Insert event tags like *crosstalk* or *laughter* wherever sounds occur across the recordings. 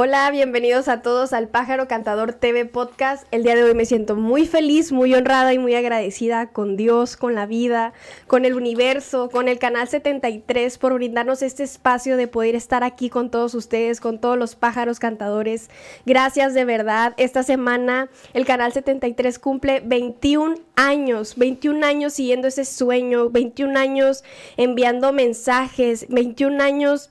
Hola, bienvenidos a todos al Pájaro Cantador TV Podcast. El día de hoy me siento muy feliz, muy honrada y muy agradecida con Dios, con la vida, con el universo, con el Canal 73 por brindarnos este espacio de poder estar aquí con todos ustedes, con todos los pájaros cantadores. Gracias de verdad. Esta semana el Canal 73 cumple 21 años, 21 años siguiendo ese sueño, 21 años enviando mensajes, 21 años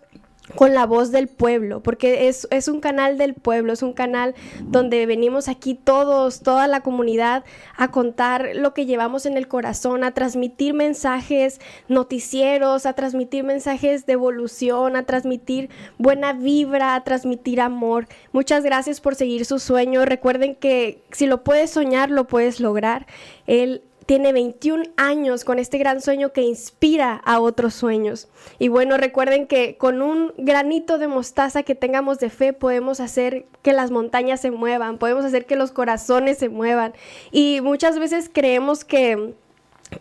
con la voz del pueblo, porque es, es, un canal del pueblo, es un canal donde venimos aquí todos, toda la comunidad, a contar lo que llevamos en el corazón, a transmitir mensajes noticieros, a transmitir mensajes de evolución, a transmitir buena vibra, a transmitir amor. Muchas gracias por seguir su sueño. Recuerden que si lo puedes soñar, lo puedes lograr. El tiene 21 años con este gran sueño que inspira a otros sueños. Y bueno, recuerden que con un granito de mostaza que tengamos de fe podemos hacer que las montañas se muevan, podemos hacer que los corazones se muevan. Y muchas veces creemos que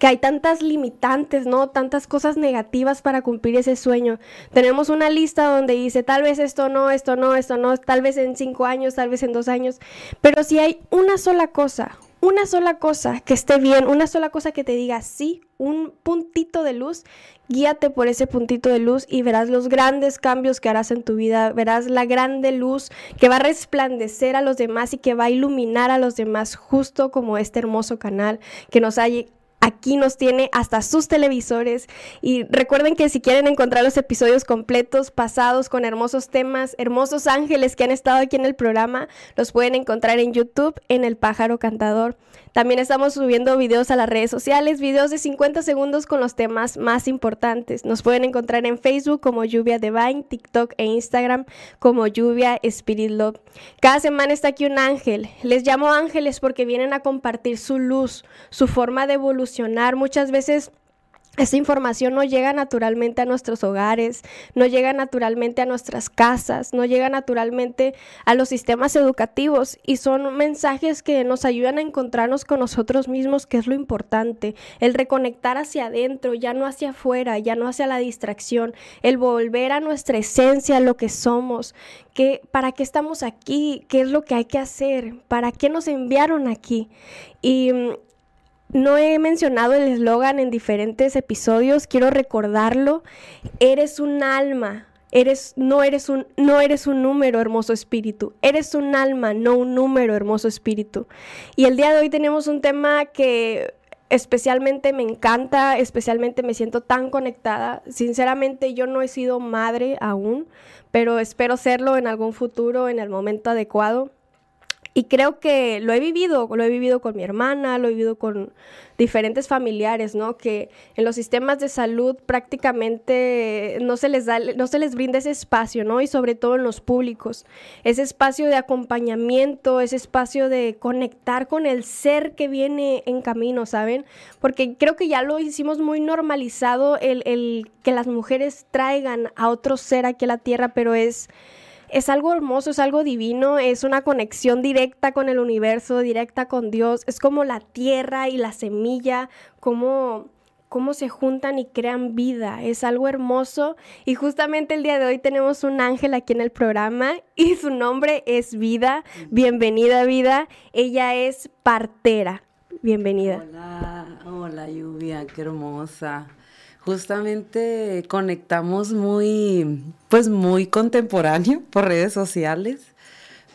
que hay tantas limitantes, ¿no? Tantas cosas negativas para cumplir ese sueño. Tenemos una lista donde dice, tal vez esto no, esto no, esto no, tal vez en cinco años, tal vez en dos años. Pero si hay una sola cosa, una sola cosa que esté bien, una sola cosa que te diga sí, un puntito de luz, guíate por ese puntito de luz y verás los grandes cambios que harás en tu vida, verás la grande luz que va a resplandecer a los demás y que va a iluminar a los demás, justo como este hermoso canal que nos ha Aquí nos tiene hasta sus televisores y recuerden que si quieren encontrar los episodios completos, pasados, con hermosos temas, hermosos ángeles que han estado aquí en el programa, los pueden encontrar en YouTube en El Pájaro Cantador. También estamos subiendo videos a las redes sociales, videos de 50 segundos con los temas más importantes. Nos pueden encontrar en Facebook como Lluvia Divine, TikTok e Instagram como Lluvia Spirit Love. Cada semana está aquí un ángel. Les llamo ángeles porque vienen a compartir su luz, su forma de evolucionar. Muchas veces esta información no llega naturalmente a nuestros hogares, no llega naturalmente a nuestras casas, no llega naturalmente a los sistemas educativos y son mensajes que nos ayudan a encontrarnos con nosotros mismos, que es lo importante, el reconectar hacia adentro, ya no hacia afuera, ya no hacia la distracción, el volver a nuestra esencia, lo que somos, que, para qué estamos aquí, qué es lo que hay que hacer, para qué nos enviaron aquí. Y mm, no he mencionado el eslogan en diferentes episodios, quiero recordarlo. Eres un alma, eres no eres un no eres un número, hermoso espíritu. Eres un alma, no un número, hermoso espíritu. Y el día de hoy tenemos un tema que especialmente me encanta, especialmente me siento tan conectada. Sinceramente yo no he sido madre aún, pero espero serlo en algún futuro, en el momento adecuado. Y creo que lo he vivido, lo he vivido con mi hermana, lo he vivido con diferentes familiares, ¿no? Que en los sistemas de salud prácticamente no se les da, no se les brinda ese espacio, ¿no? Y sobre todo en los públicos, ese espacio de acompañamiento, ese espacio de conectar con el ser que viene en camino, ¿saben? Porque creo que ya lo hicimos muy normalizado el, el que las mujeres traigan a otro ser aquí a la tierra, pero es es algo hermoso, es algo divino, es una conexión directa con el universo, directa con Dios, es como la tierra y la semilla, como cómo se juntan y crean vida. Es algo hermoso. Y justamente el día de hoy tenemos un ángel aquí en el programa *laughs* y su nombre es Vida. Bienvenida, Vida. Ella es partera. Bienvenida. Hola, hola, Lluvia, qué hermosa justamente conectamos muy, pues muy contemporáneo por redes sociales,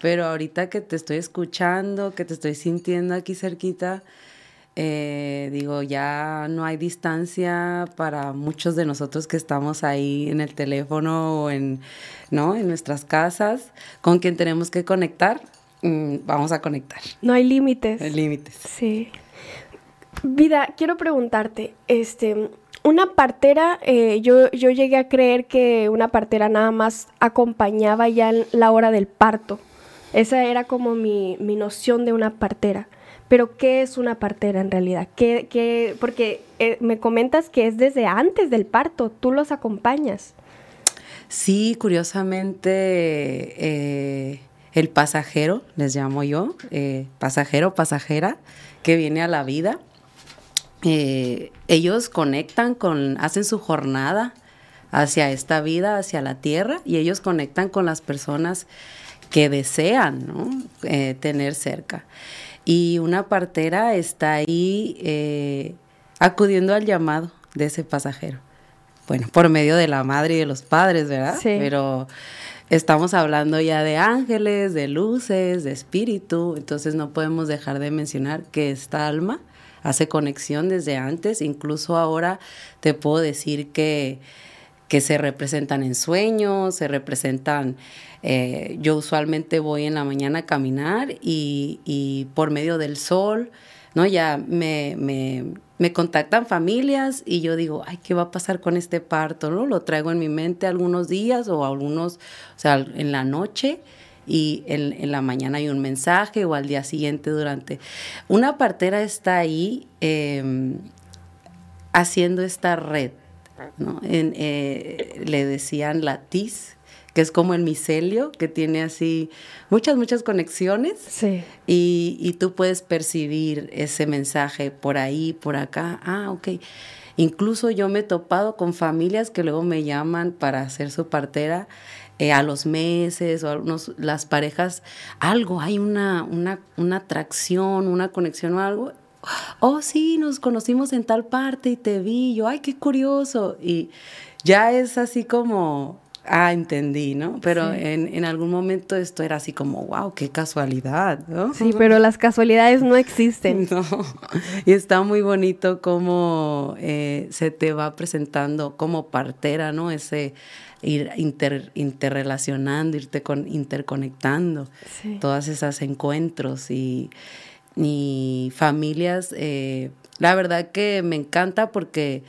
pero ahorita que te estoy escuchando, que te estoy sintiendo aquí cerquita, eh, digo, ya no hay distancia para muchos de nosotros que estamos ahí en el teléfono o en, ¿no? en nuestras casas, con quien tenemos que conectar, mm, vamos a conectar. No hay límites. No hay límites. Sí. Vida, quiero preguntarte, este, una partera, eh, yo, yo llegué a creer que una partera nada más acompañaba ya la hora del parto. Esa era como mi, noción de una partera. Pero ¿qué es una partera en realidad? ¿Qué, qué, porque eh, me comentas que es desde antes del parto, tú los acompañas. Sí, curiosamente, eh, el pasajero, les llamo yo, pasajero, pasajera, que viene a la vida, eh, ellos conectan con, hacen su jornada hacia esta vida, hacia la tierra, y ellos conectan con las personas que desean ¿no? Eh, tener cerca. Y una partera está ahí eh, acudiendo al llamado de ese pasajero. Bueno, por medio de la madre y de los padres, ¿verdad? Sí. Pero estamos hablando ya de ángeles, de luces, de espíritu, entonces no podemos dejar de mencionar que esta alma hace conexión desde antes, incluso ahora te puedo decir que, que se representan en sueños, se representan, eh, yo usualmente voy en la mañana a caminar y, y por medio del sol, ¿no? Ya me, me, me, contactan familias y yo digo, ay, ¿qué va a pasar con este parto? ¿no? Lo traigo en mi mente algunos días o algunos, o sea, en la noche y en, en, la mañana hay un mensaje o al día siguiente durante. Una partera está ahí eh, haciendo esta red, ¿no? En, eh, le decían la TIS, que es como el micelio, que tiene así muchas, muchas conexiones. Sí. Y, y tú puedes percibir ese mensaje por ahí, por acá. Ah, ok. Incluso yo me he topado con familias que luego me llaman para hacer su partera eh, a los meses o algunos, las parejas, algo, hay una, una, una atracción, una conexión o algo. Oh, sí, nos conocimos en tal parte y te vi, yo, ay, qué curioso. Y ya es así como, ah, entendí, ¿no? Pero sí. en, en, algún momento esto era así como, wow, qué casualidad, ¿no? Sí, pero las casualidades no existen. *laughs* No, y está muy bonito cómo eh, se te va presentando como partera, ¿no? Ese ir inter, interrelacionando, irte con, interconectando, sí. todas esas encuentros y, y familias. Eh, la verdad que me encanta porque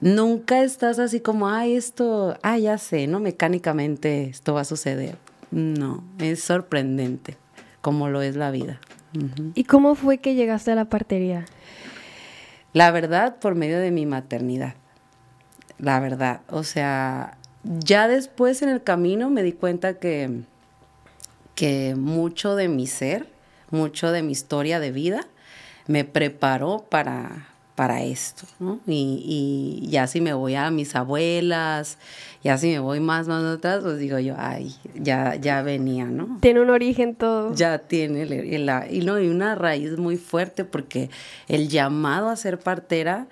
nunca estás así como, ay, esto, ah, ya sé, ¿no? Mecánicamente esto va a suceder. No, es sorprendente como lo es la vida. Uh -huh. ¿Y cómo fue que llegaste a la partería? La verdad, por medio de mi maternidad. La verdad, o sea, ya después en el camino me di cuenta que, que mucho de mi ser, mucho de mi historia de vida, me preparó para, para esto, ¿no? Y, y, ya si me voy a mis abuelas, ya si me voy más, más atrás, pues digo yo, ay, ya, ya venía, ¿no? Tiene un origen todo. Ya tiene, la, y, no, y una raíz muy fuerte porque el llamado a ser partera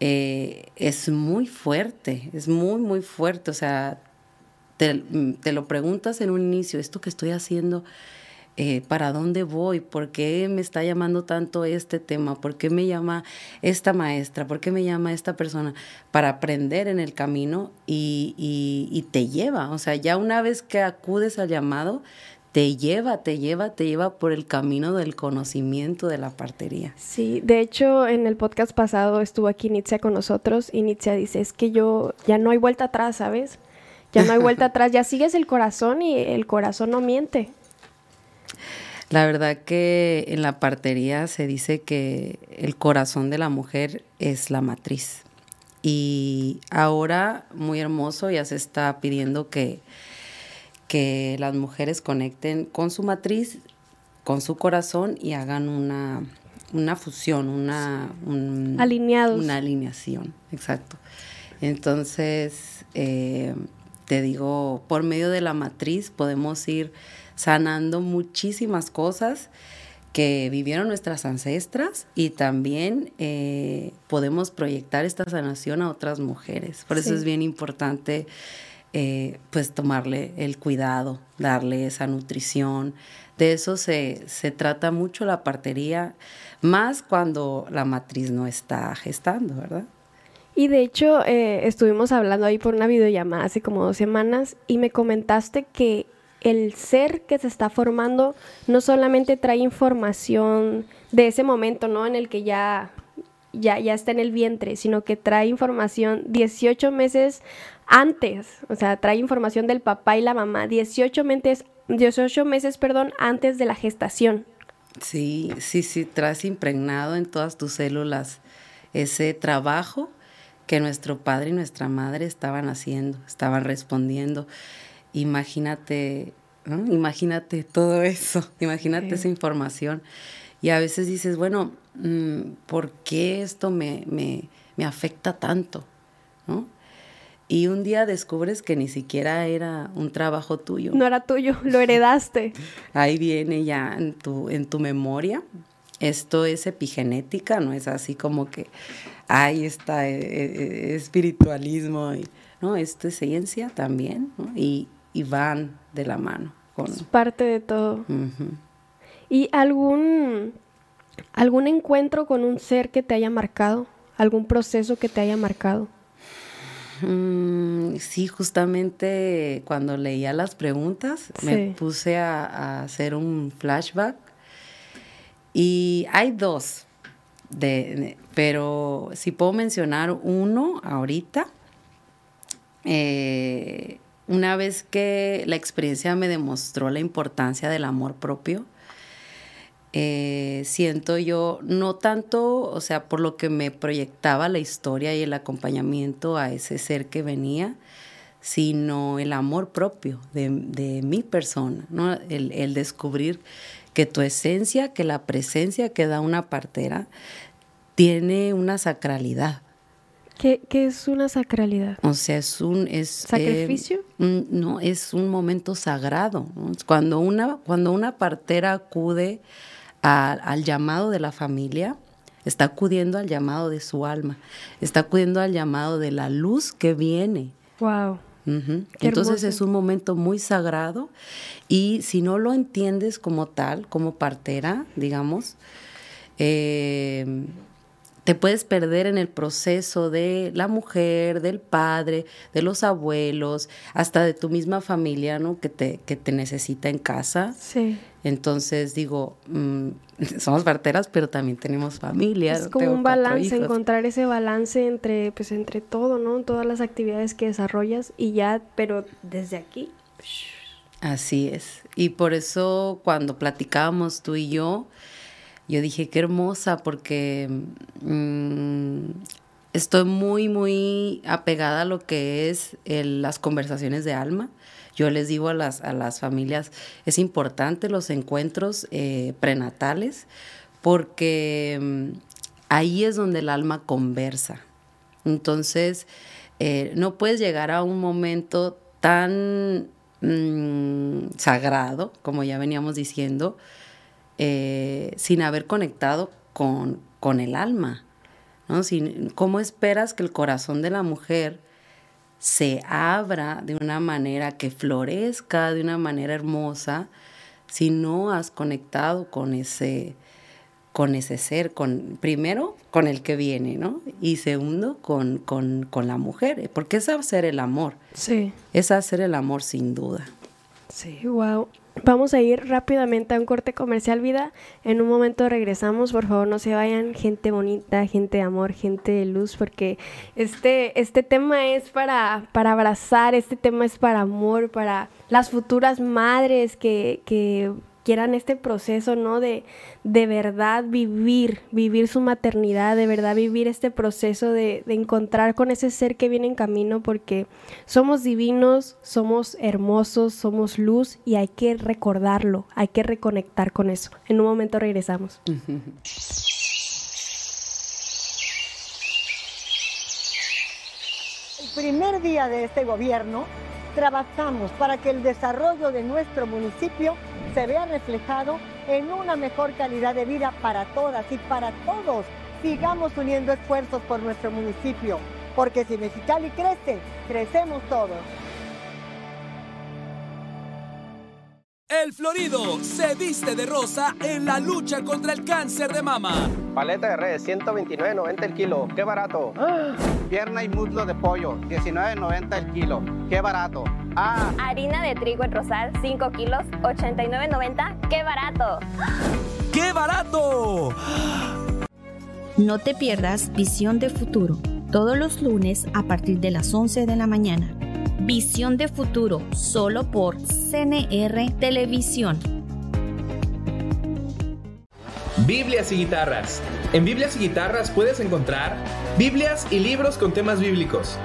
eh, es muy fuerte, es muy, muy fuerte, o sea, te, te lo preguntas en un inicio, esto que estoy haciendo eh, para dónde voy, por qué me está llamando tanto este tema, por qué me llama esta maestra, por qué me llama esta persona, para aprender en el camino y, y, y te lleva, o sea, ya una vez que acudes al llamado, te lleva, te lleva, te lleva por el camino del conocimiento de la partería. Sí, de hecho en el podcast pasado estuvo aquí Nitzia con nosotros y Nitzia dice, es que yo ya no hay vuelta atrás, ¿sabes? Ya no hay vuelta *laughs* atrás, ya sigues el corazón y el corazón no miente. La verdad que en la partería se dice que el corazón de la mujer es la matriz. Y ahora, muy hermoso, ya se está pidiendo que, que las mujeres conecten con su matriz, con su corazón y hagan una, una fusión, una, un, Alineados. una alineación. Exacto. Entonces, eh, te digo, por medio de la matriz podemos ir sanando muchísimas cosas que vivieron nuestras ancestras y también eh, podemos proyectar esta sanación a otras mujeres. Por eso sí. es bien importante eh, pues tomarle el cuidado, darle esa nutrición. De eso se, se trata mucho la partería, más cuando la matriz no está gestando, ¿verdad? Y de hecho, eh, estuvimos hablando ahí por una videollamada hace como dos semanas y me comentaste que el ser que se está formando no solamente trae información de ese momento, ¿no? En el que ya, ya, ya está en el vientre, sino que trae información 18 meses antes, o sea, trae información del papá y la mamá 18 meses, 18 meses, perdón, antes de la gestación. Sí, sí, sí, traes impregnado en todas tus células ese trabajo que nuestro padre y nuestra madre estaban haciendo, estaban respondiendo imagínate, ¿no? imagínate todo eso, *laughs* imagínate sí. esa información. Y a veces dices, bueno, ¿por qué esto me, me, me afecta tanto? ¿no? y un día descubres que ni siquiera era un trabajo tuyo. No era tuyo, *laughs* lo heredaste. Ahí viene ya en tu, en tu memoria. Esto es epigenética, no es así como que ahí está eh, eh, espiritualismo. Y, no, esto es ciencia también, y, van de la mano. Con... Es parte de todo. ¿Y algún, algún encuentro con un ser que te haya marcado? ¿Algún proceso que te haya marcado? Mm, sí, justamente cuando leía las preguntas me puse a, hacer un flashback y hay dos, de, pero si puedo mencionar uno ahorita, eh, una vez que la experiencia me demostró la importancia del amor propio, eh, siento yo, no tanto, o sea, por lo que me proyectaba la historia y el acompañamiento a ese ser que venía, sino el amor propio de, mi persona, ¿no? El, descubrir que tu esencia, que la presencia que da una partera, tiene una sacralidad. ¿Qué, es una sacralidad? O sea, es un... Es, eh, ¿Sacrificio? no, es un momento sagrado. Cuando, una, cuando una partera acude al llamado de la familia, está acudiendo al llamado de su alma, está acudiendo al llamado de la luz que viene. Wow. Entonces es un momento muy sagrado y si no lo entiendes como tal, como partera, digamos, eh, te puedes perder en el proceso de la mujer, del padre, de los abuelos, hasta de tu misma familia, ¿no? Que te, que te necesita en casa. Sí. Entonces digo, mm, *laughs* somos parteras, pero también tenemos familia. Es como un balance, encontrar ese balance entre, pues, entre todo, ¿no? Todas las actividades que desarrollas y ya, pero desde aquí. Así es. Y por eso cuando platicábamos tú y yo, yo dije, qué hermosa, porque mm, estoy muy, muy apegada a lo que es las conversaciones de alma. Yo les digo a las, a las familias, es importante los encuentros eh, prenatales porque mm, ahí es donde el alma conversa. Entonces, eh, no puedes llegar a un momento tan mm, sagrado, como ya veníamos diciendo, eh, sin haber conectado con, con el alma. ¿no? Sin, ¿Cómo esperas que el corazón de la mujer se abra de una manera que florezca de una manera hermosa si no has conectado con ese con ese ser, con, primero con el que viene, ¿no? Y segundo, con, con, con la mujer, porque es hacer el amor. Sí. Es hacer el amor sin duda. Sí, wow. Vamos a ir rápidamente a un corte comercial, vida. En un momento regresamos, por favor no se vayan, gente bonita, gente de amor, gente de luz, porque este, este tema es para, para abrazar, este tema es para amor, para las futuras madres que, que quieran este proceso, ¿no? De, de verdad vivir, vivir su maternidad, de verdad vivir este proceso de, de, encontrar con ese ser que viene en camino, porque somos divinos, somos hermosos, somos luz y hay que recordarlo, hay que reconectar con eso. En un momento regresamos. El primer día de este gobierno trabajamos para que el desarrollo de nuestro municipio se vea reflejado en una mejor calidad de vida para todas y para todos. Sigamos uniendo esfuerzos por nuestro municipio, porque si Mexicali crece, crecemos todos. El Florido se viste de rosa en la lucha contra el cáncer de mama. Paleta de res, 129.90 el kilo. ¡Qué barato! Pierna y muslo de pollo, 19.90 el kilo. ¡Qué barato! Ah. Harina de trigo en rosal, 5 kilos, 89.90. ¡Qué barato! ¡Qué barato! No te pierdas Visión de Futuro, todos los lunes a partir de las 11 de la mañana. Visión de Futuro, solo por CNR Televisión. Biblias y guitarras. En Biblias y guitarras puedes encontrar Biblias y libros con temas bíblicos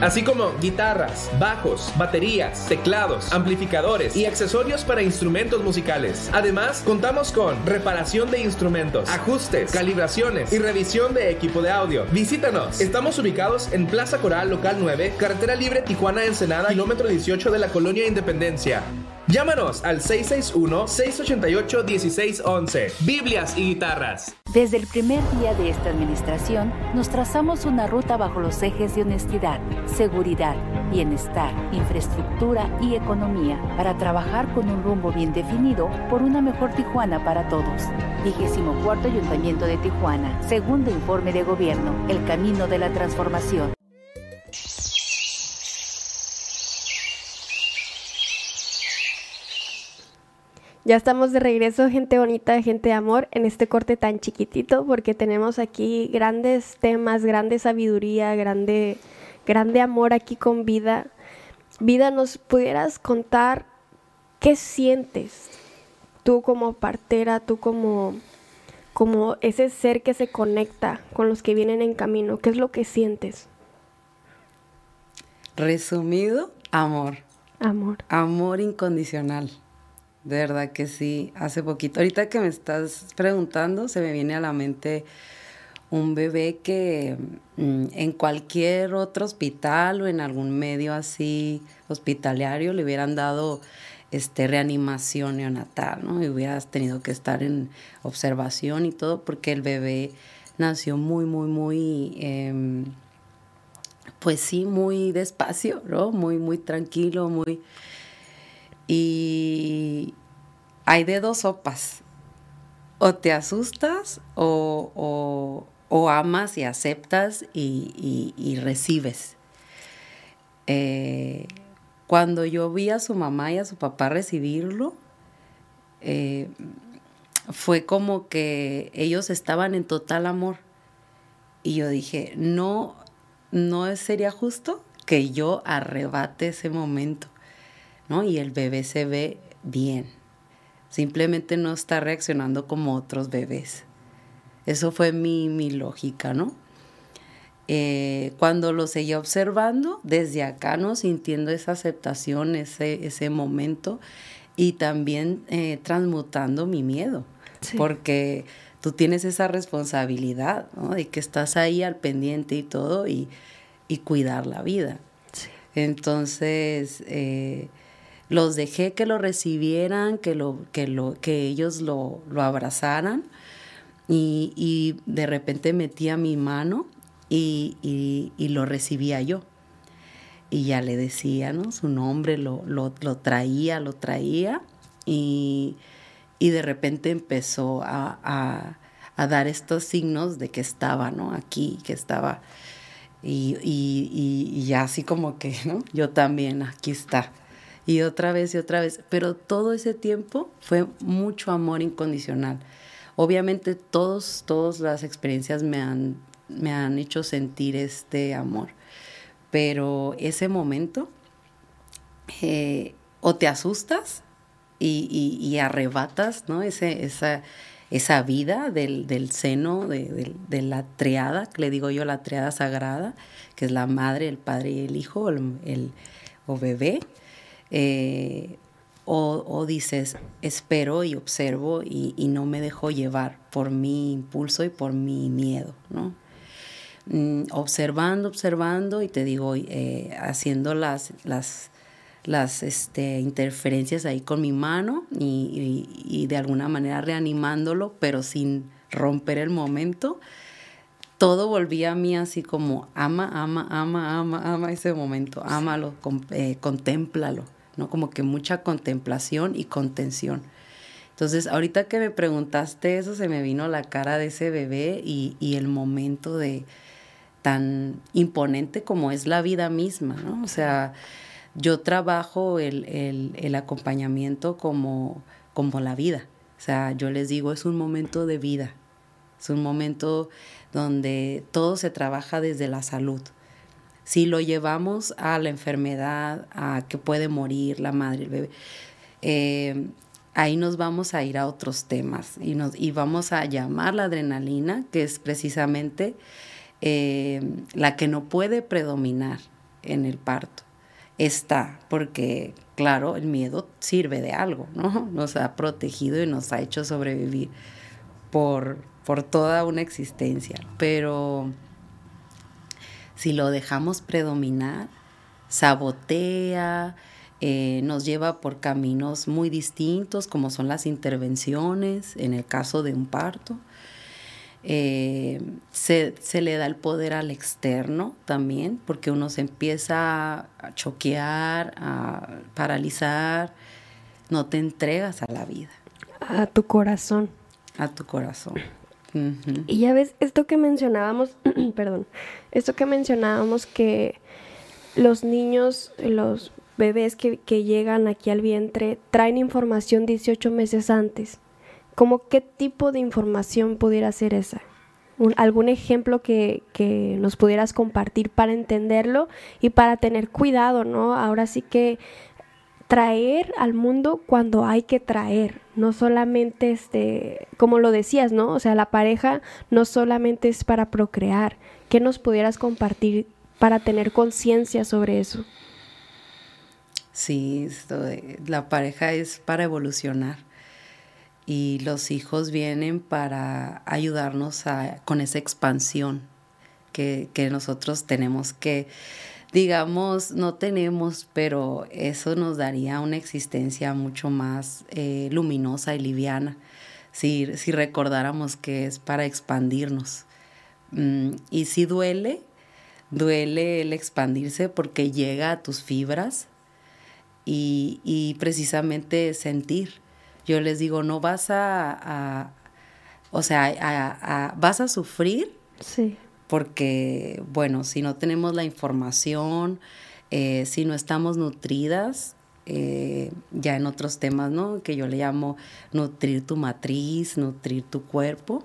así como guitarras, bajos, baterías, teclados, amplificadores y accesorios para instrumentos musicales. Además, contamos con reparación de instrumentos, ajustes, calibraciones y revisión de equipo de audio. Visítanos. Estamos ubicados en Plaza Coral Local 9, Carretera Libre Tijuana Ensenada, kilómetro 18 de la Colonia Independencia. Llámanos al 661-688-1611. Biblias y guitarras. Desde el primer día de esta administración, nos trazamos una ruta bajo los ejes de honestidad, seguridad, bienestar, infraestructura y economía para trabajar con un rumbo bien definido por una mejor Tijuana para todos. 24 Ayuntamiento de Tijuana, segundo informe de gobierno, el camino de la transformación. Ya estamos de regreso, gente bonita, gente de amor, en este corte tan chiquitito, porque tenemos aquí grandes temas, grande sabiduría, grande, grande amor aquí con vida. Vida, ¿nos pudieras contar qué sientes tú como partera, tú como, como ese ser que se conecta con los que vienen en camino? ¿Qué es lo que sientes? Resumido, amor. Amor. Amor incondicional. De verdad que sí, hace poquito. Ahorita que me estás preguntando, se me viene a la mente un bebé que mm, en cualquier otro hospital o en algún medio así hospitalario le hubieran dado este, reanimación neonatal, ¿no? Y hubieras tenido que estar en observación y todo, porque el bebé nació muy, muy, muy, em, pues sí, muy despacio, ¿no? Muy, muy tranquilo, muy... Y hay de dos sopas. O te asustas o, amas y aceptas y, recibes. Eh, cuando yo vi a su mamá y a su papá recibirlo, eh, fue como que ellos estaban en total amor. Y yo dije, no, no sería justo que yo arrebate ese momento. ¿No? Y el bebé se ve bien. Simplemente no está reaccionando como otros bebés. Eso fue mi, mi lógica, ¿no? Eh, cuando lo seguía observando, desde acá, ¿no? Sintiendo esa aceptación, ese, ese momento, y también eh, transmutando mi miedo, porque tú tienes esa responsabilidad, ¿no? De que estás ahí al pendiente y todo, y, y cuidar la vida. Entonces, eh, los dejé que lo recibieran, que, lo, que, lo, que ellos lo, lo abrazaran y, y, de repente metía mi mano y, y, lo recibía yo. Y ya le decía. Su nombre lo, lo, lo traía, lo traía y, de repente empezó a, a, a, dar estos signos de que estaba, ¿no? Aquí, que estaba. Y ya así como que, ¿no? Yo también, aquí está y otra vez y otra vez, pero todo ese tiempo fue mucho amor incondicional. Obviamente todos, todas las experiencias me han, me han hecho sentir este amor, pero ese momento eh, o te asustas y, arrebatas ¿no? Ese, esa, esa vida del, seno, de, la triada, que le digo yo la triada sagrada, que es la madre, el padre y el hijo, el, o bebé, eh, o, dices, espero y observo y, no me dejo llevar por mi impulso y por mi miedo, ¿no? Mm, observando, observando y te digo, eh, haciendo las, las, las este, interferencias ahí con mi mano y, y, de alguna manera reanimándolo, pero sin romper el momento, todo volvía a mí así como ama, ama, ama, ama, ama ese momento, ámalo, eh, contémplalo. ¿No? Como que mucha contemplación y contención. Entonces, ahorita que me preguntaste eso, se me vino la cara de ese bebé y, el momento de tan imponente como es la vida misma, ¿no? O sea, yo trabajo el, acompañamiento como, como la vida. O sea, yo les digo, es un momento de vida. Es un momento donde todo se trabaja desde la salud. Si lo llevamos a la enfermedad, a que puede morir la madre, el bebé, eh, ahí nos vamos a ir a otros temas y, nos, y vamos a llamar la adrenalina, que es precisamente eh, la que no puede predominar en el parto. Está, porque claro, el miedo sirve de algo, ¿no? Nos ha protegido y nos ha hecho sobrevivir por, por toda una existencia. Pero si lo dejamos predominar, sabotea, eh, nos lleva por caminos muy distintos, como son las intervenciones en el caso de un parto. Eh, se, le da el poder al externo también, porque uno se empieza a choquear, a paralizar, no te entregas a la vida. A tu corazón. A tu corazón. Y ya ves, esto que mencionábamos, *clears throat* perdón, esto que mencionábamos que los niños, los bebés que, llegan aquí al vientre traen información 18 meses antes. ¿Cómo qué tipo de información pudiera ser esa? ¿Algún ejemplo que, que, nos pudieras compartir para entenderlo y para tener cuidado, ¿no? Ahora sí que traer al mundo cuando hay que traer, no solamente este, como lo decías, ¿no? O sea, la pareja no solamente es para procrear. ¿Qué nos pudieras compartir para tener conciencia sobre eso? Sí, la pareja es para evolucionar y los hijos vienen para ayudarnos a, con esa expansión que nosotros tenemos que digamos, no tenemos, pero eso nos daría una existencia mucho más eh, luminosa y liviana si, si, recordáramos que es para expandirnos. Mm, y si duele, duele el expandirse porque llega a tus fibras y, y precisamente sentir. Yo les digo, no vas a, o sea, a, vas a sufrir. Sí porque, bueno, si no tenemos la información, eh, si no estamos nutridas, eh, ya en otros temas, ¿no? Que yo le llamo nutrir tu matriz, nutrir tu cuerpo,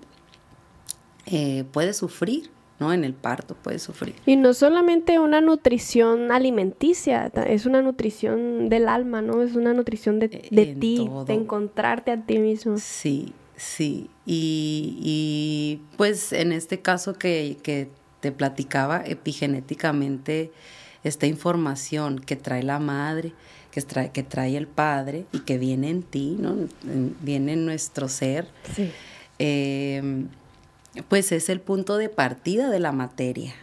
eh, puedes sufrir, ¿no? En el parto puedes sufrir. Y no solamente una nutrición alimenticia, es una nutrición del alma, ¿no? Es una nutrición de, ti, de encontrarte a ti mismo. Sí, Sí, y, pues en este caso que, te platicaba, epigenéticamente, esta información que trae la madre, que trae, que trae el padre y que viene en ti, ¿no? viene en nuestro ser, em, pues es el punto de partida de la materia.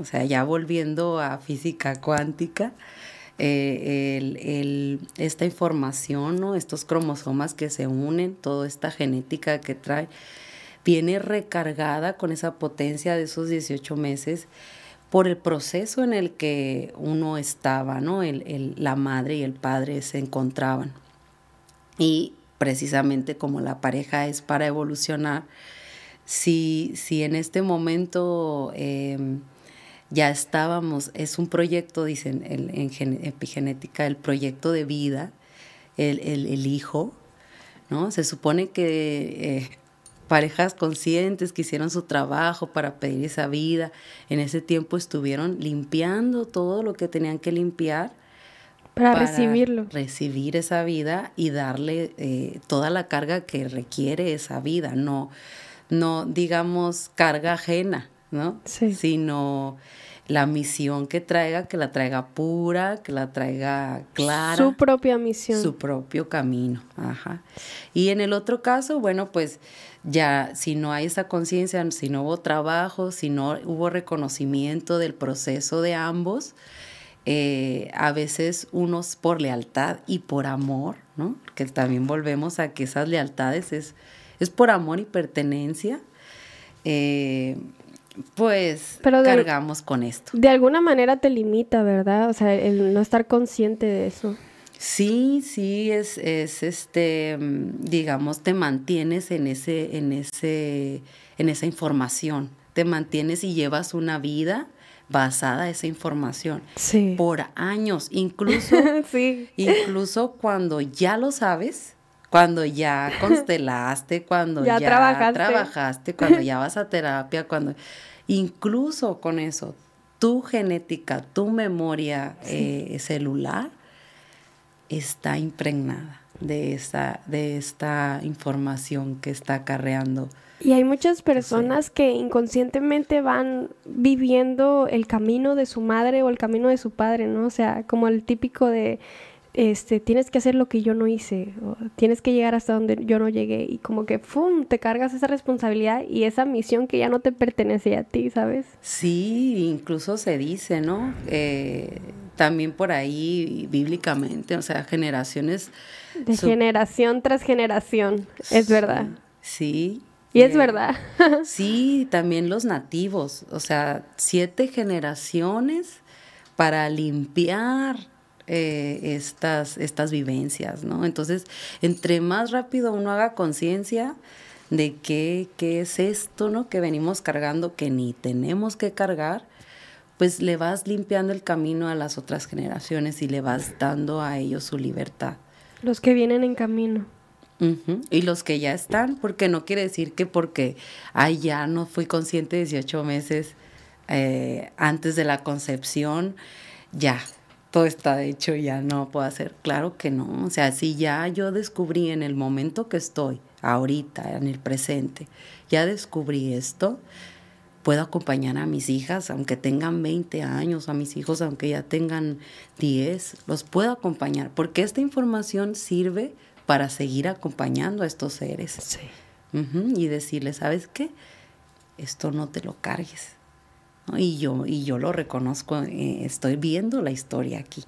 O sea, ya volviendo a física cuántica, eh, esta información, ¿no? estos cromosomas que se unen, toda esta genética que trae, viene recargada con esa potencia de esos 18 meses por el proceso en el que uno estaba, ¿no? El, la madre y el padre se encontraban. Y precisamente como la pareja es para evolucionar, si, si en este momento em, ya estábamos, es un proyecto, dicen en epigenética, el proyecto de vida, el, hijo, ¿no? Se supone que eh, parejas conscientes que hicieron su trabajo para pedir esa vida, en ese tiempo estuvieron limpiando todo lo que tenían que limpiar. Para, recibirlo. Recibir esa vida y darle eh, toda la carga que requiere esa vida, no, no digamos carga ajena, ¿no? Sí. Sino la misión que traiga, que la traiga pura, que la traiga clara. Su propia misión. Su propio camino. Ajá. Y en el otro caso, bueno, pues ya si no hay esa conciencia, si no hubo trabajo, si no hubo reconocimiento del proceso de ambos, eh, a veces unos por lealtad y por amor, ¿no? Que también volvemos a que esas lealtades es, es por amor y pertenencia. Eh, pues cargamos con esto. De alguna manera te limita, ¿verdad? O sea, el no estar consciente de eso. Sí, sí, es, es este, digamos, te mantienes en ese, en ese, en esa información. Te mantienes y llevas una vida basada en esa información. Sí. Por años. *laughs* Incluso, sí. incluso cuando ya lo sabes, cuando ya *laughs* constelaste, cuando ya, trabajaste. cuando *laughs* ya vas a terapia, cuando incluso con eso, tu genética, tu memoria eh, celular está impregnada de esta, de esta información que está acarreando. Y hay muchas personas que inconscientemente van viviendo el camino de su madre o el camino de su padre, ¿no? O sea, como el típico de este, tienes que hacer lo que yo no hice, tienes que llegar hasta donde yo no llegué y como que, ¡fum!, te cargas esa responsabilidad y esa misión que ya no te pertenece a ti, ¿sabes? Sí, incluso se dice, ¿no? Eh, también por ahí bíblicamente, o sea, generaciones... De generación tras generación, es verdad. Sí. Y es verdad. *laughs* sí, también los nativos, o sea, siete generaciones para limpiar eh, estas, estas vivencias, ¿no? Entonces, entre más rápido uno haga conciencia de qué, qué es esto, ¿no? Que venimos cargando, que ni tenemos que cargar, pues le vas limpiando el camino a las otras generaciones y le vas dando a ellos su libertad. Los que vienen en camino. Y los que ya están, porque no quiere decir que porque, ay, ya no fui consciente 18 meses eh, antes de la concepción, ya, todo está hecho ya no puedo hacer. Claro que no. O sea, si ya yo descubrí en el momento que estoy, ahorita, en el presente, ya descubrí esto, puedo acompañar a mis hijas, aunque tengan 20 años, a mis hijos, aunque ya tengan 10, los puedo acompañar, porque esta información sirve para seguir acompañando a estos seres. Sí. y decirles, ¿sabes qué? Esto no te lo cargues y, yo, y yo lo reconozco, eh, estoy viendo la historia aquí.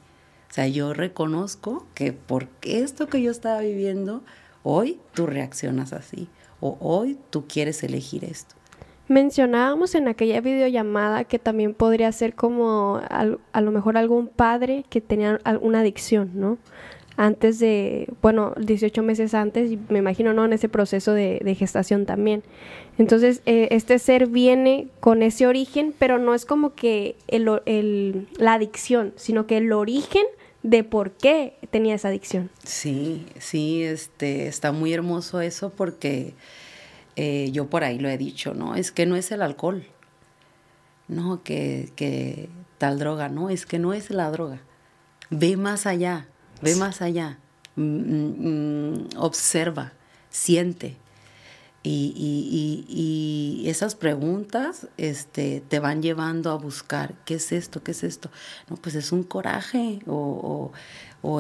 O sea, yo reconozco que por esto que yo estaba viviendo, hoy tú reaccionas así o hoy tú quieres elegir esto. Mencionábamos en aquella videollamada que también podría ser como a, lo mejor algún padre que tenía alguna adicción, ¿no? Antes de, bueno, 18 meses antes, y me imagino, ¿no? En ese proceso de, gestación también. Entonces, eh, este ser viene con ese origen, pero no es como que el, la adicción, sino que el origen de por qué tenía esa adicción. Sí, sí, este, está muy hermoso eso porque eh, yo por ahí lo he dicho, ¿no? Es que no es el alcohol, no, que, que tal droga, no, es que no es la droga. Ve más allá, ve más allá, mm, mm, mm, observa, siente. Y, esas preguntas este, te van llevando a buscar, ¿qué es esto? ¿Qué es esto? No, pues es un coraje o,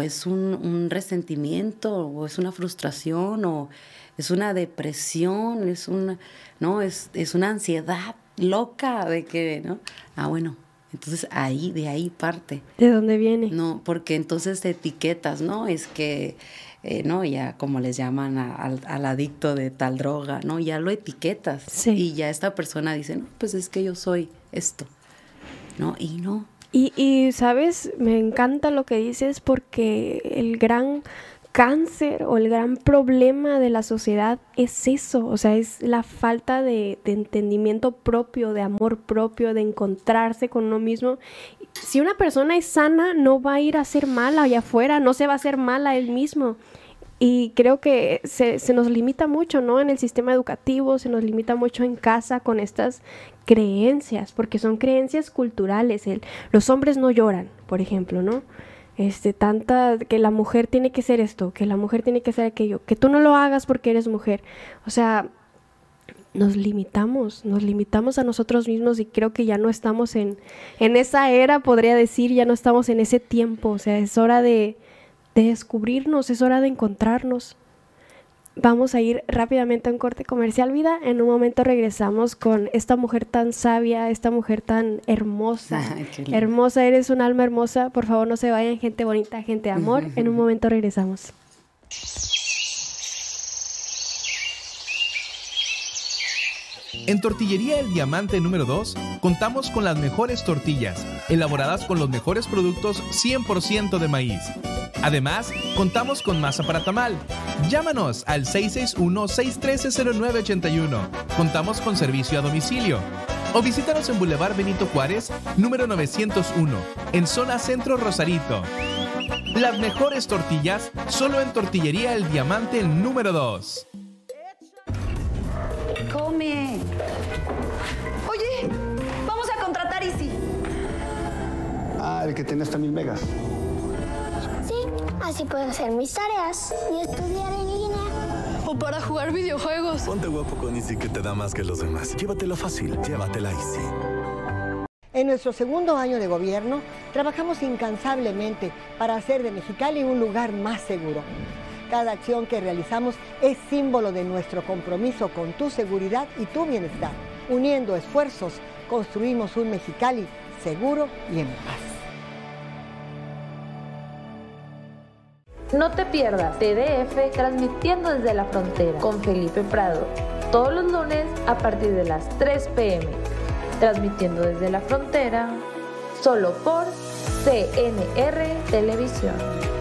es un, resentimiento o es una frustración o es una depresión, es una, ¿no? Es, es una ansiedad loca de que, ¿no? Ah, bueno, entonces ahí, de ahí parte. ¿De dónde viene? No, porque entonces etiquetas, ¿no? Es que, eh, ¿no? Ya como les llaman al, adicto de tal droga, ¿no? Ya lo etiquetas. Sí. Y ya esta persona dice, no, pues es que yo soy esto, ¿no? Y no. Y, y, ¿sabes? Me encanta lo que dices porque el gran cáncer o el gran problema de la sociedad es eso, o sea, es la falta de, entendimiento propio, de amor propio, de encontrarse con uno mismo. Si una persona es sana, no va a ir a hacer mal allá afuera, no se va a hacer mal a él mismo. Y creo que se, nos limita mucho, ¿no? En el sistema educativo, se nos limita mucho en casa con estas creencias, porque son creencias culturales. El, los hombres no lloran, por ejemplo, ¿no? Este, tanta, que la mujer tiene que ser esto, que la mujer tiene que ser aquello, que tú no lo hagas porque eres mujer. O sea, nos limitamos, nos limitamos a nosotros mismos y creo que ya no estamos en, en esa era, podría decir, ya no estamos en ese tiempo. O sea, es hora de, de descubrirnos, es hora de encontrarnos. Vamos a ir rápidamente a un corte comercial, vida. En un momento regresamos con esta mujer tan sabia, esta mujer tan hermosa. *laughs* hermosa, eres un alma hermosa. Por favor, no se vayan, gente bonita, gente de amor. *laughs* En un momento regresamos. En Tortillería El Diamante número 2 contamos con las mejores tortillas, elaboradas con los mejores productos 100% de maíz. Además, contamos con masa para tamal. Llámanos al 661-613-0981. Contamos con servicio a domicilio. O visítanos en Boulevard Benito Juárez, número 901, en zona centro Rosarito. Las mejores tortillas solo en Tortillería El Diamante número 2. Come. Oye, vamos a contratar Easy. Ah, el que tiene hasta mil megas. Así puedo hacer mis tareas y estudiar en línea. O para jugar videojuegos. Ponte guapo con Easy que te da más que los demás. Llévatelo fácil, llévatela Easy. En nuestro segundo año de gobierno, trabajamos incansablemente para hacer de Mexicali un lugar más seguro. Cada acción que realizamos es símbolo de nuestro compromiso con tu seguridad y tu bienestar. Uniendo esfuerzos, construimos un Mexicali seguro y en paz. No te pierdas TDF transmitiendo desde la frontera con Felipe Prado, todos los lunes a partir de las 3 pm, transmitiendo desde la frontera, solo por CNR Televisión.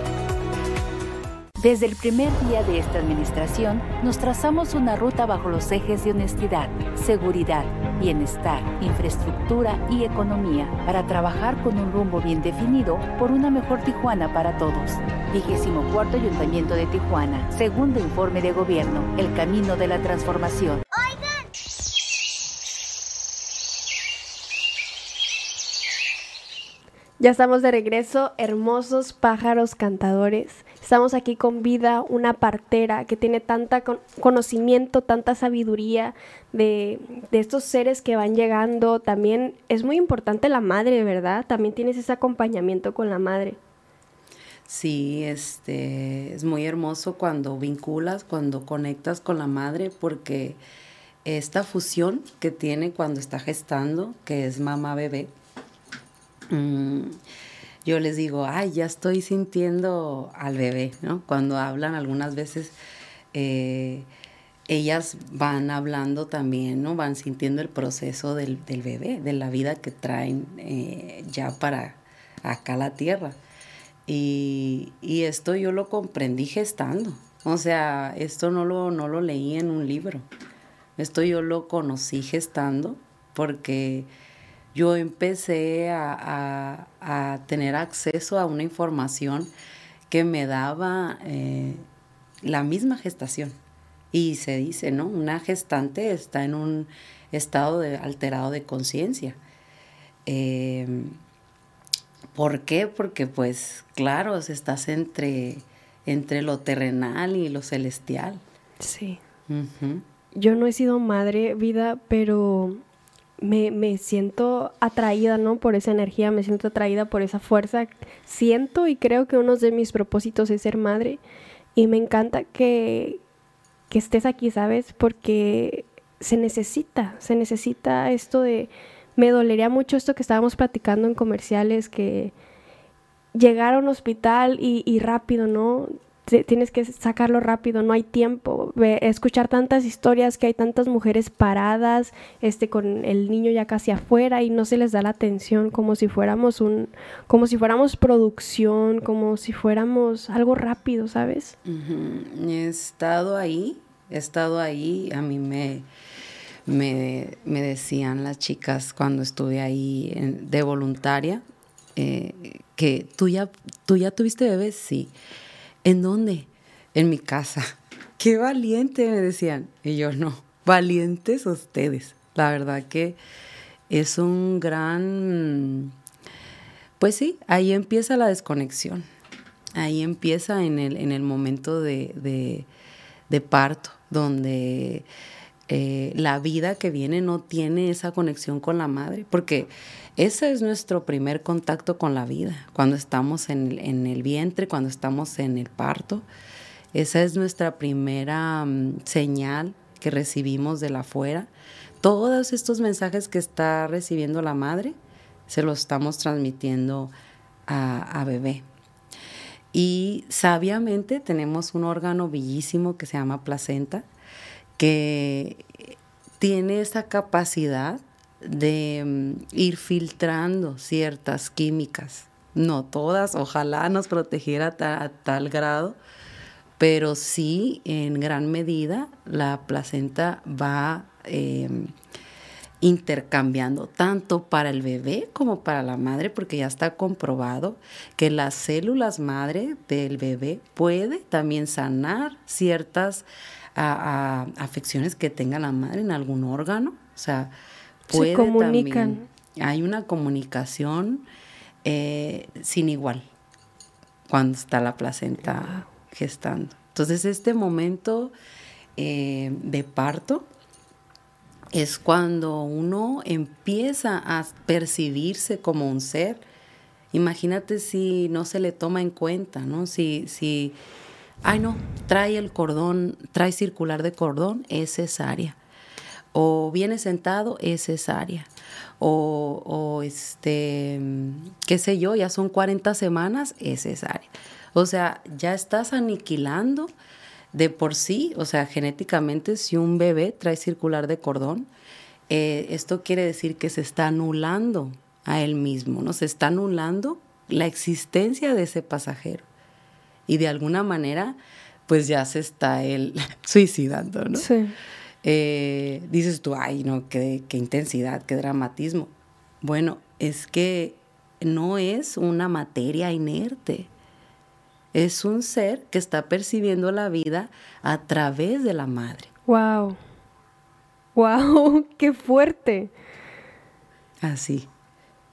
Desde el primer día de esta administración, nos trazamos una ruta bajo los ejes de honestidad, seguridad, bienestar, infraestructura y economía para trabajar con un rumbo bien definido por una mejor Tijuana para todos. Vigésimo cuarto Ayuntamiento de Tijuana, segundo informe de gobierno, el camino de la transformación. Ya estamos de regreso, hermosos pájaros cantadores. Estamos aquí con Vida, una partera que tiene tanta con conocimiento, tanta sabiduría de, de, estos seres que van llegando. También es muy importante la madre, ¿verdad? También tienes ese acompañamiento con la madre. Sí, este, es muy hermoso cuando vinculas, cuando conectas con la madre, porque esta fusión que tiene cuando está gestando, que es mamá-bebé, mmm, yo les digo, ay, ya estoy sintiendo al bebé, ¿no? Cuando hablan algunas veces, eh, ellas van hablando también, ¿no? Van sintiendo el proceso del, bebé, de la vida que traen eh, ya para acá la tierra. Y, y, esto yo lo comprendí gestando. O sea, esto no lo, no lo leí en un libro. Esto yo lo conocí gestando porque yo empecé a, a, a, tener acceso a una información que me daba eh, la misma gestación. Y se dice, ¿no? Una gestante está en un estado de, alterado de conciencia. Eh, ¿Por qué? Porque pues claro, estás entre, entre lo terrenal y lo celestial. Sí. Uh -huh. Yo no he sido madre, vida, pero me, me, siento atraída, ¿no? Por esa energía, me siento atraída por esa fuerza. Siento y creo que uno de mis propósitos es ser madre. Y me encanta que, que estés aquí, ¿sabes? Porque se necesita, se necesita esto de... Me dolería mucho esto que estábamos platicando en comerciales, que llegar a un hospital y, y rápido, ¿no? Tienes que sacarlo rápido, no hay tiempo. Escuchar tantas historias que hay tantas mujeres paradas, este, con el niño ya casi afuera y no se les da la atención como si fuéramos un, como si fuéramos producción, como si fuéramos algo rápido, ¿sabes? He estado ahí, he estado ahí, a mí me, me, me decían las chicas cuando estuve ahí de voluntaria, eh, que tú ya, tú ya tuviste bebés, sí. ¿En dónde? En mi casa. *laughs* Qué valiente, me decían. Y yo no, valientes ustedes. La verdad que es un gran... Pues sí, ahí empieza la desconexión. Ahí empieza en el, en el momento de, de, de parto, donde eh, la vida que viene no tiene esa conexión con la madre, porque ese es nuestro primer contacto con la vida, cuando estamos en, en el vientre, cuando estamos en el parto. Esa es nuestra primera um, señal que recibimos de la afuera. Todos estos mensajes que está recibiendo la madre, se los estamos transmitiendo a, a bebé. Y sabiamente tenemos un órgano bellísimo que se llama placenta, que tiene esa capacidad de um, ir filtrando ciertas químicas. No todas, ojalá nos protegiera a tal grado, pero sí en gran medida la placenta va eh, intercambiando tanto para el bebé como para la madre, porque ya está comprobado que las células madre del bebé puede también sanar ciertas a, a afecciones que tenga la madre en algún órgano, o sea, puede Se comunican. También, hay una comunicación eh, sin igual cuando está la placenta gestando. Entonces este momento eh, de parto es cuando uno empieza a percibirse como un ser. Imagínate si no se le toma en cuenta, ¿no? Si, si, ay no, trae el cordón, trae circular de cordón, es cesárea. O viene sentado, es cesárea. O, o este, qué sé yo, ya son 40 semanas, es cesárea. O sea, ya estás aniquilando de por sí, o sea, genéticamente, si un bebé trae circular de cordón, eh, esto quiere decir que se está anulando a él mismo, ¿no? Se está anulando la existencia de ese pasajero. Y de alguna manera, pues ya se está él *laughs* suicidando, ¿no? Sí. Eh, dices tú, ay, no, qué, qué intensidad, qué dramatismo. Bueno, es que no es una materia inerte es un ser que está percibiendo la vida a través de la madre. Wow. Wow, *laughs* qué fuerte. Así.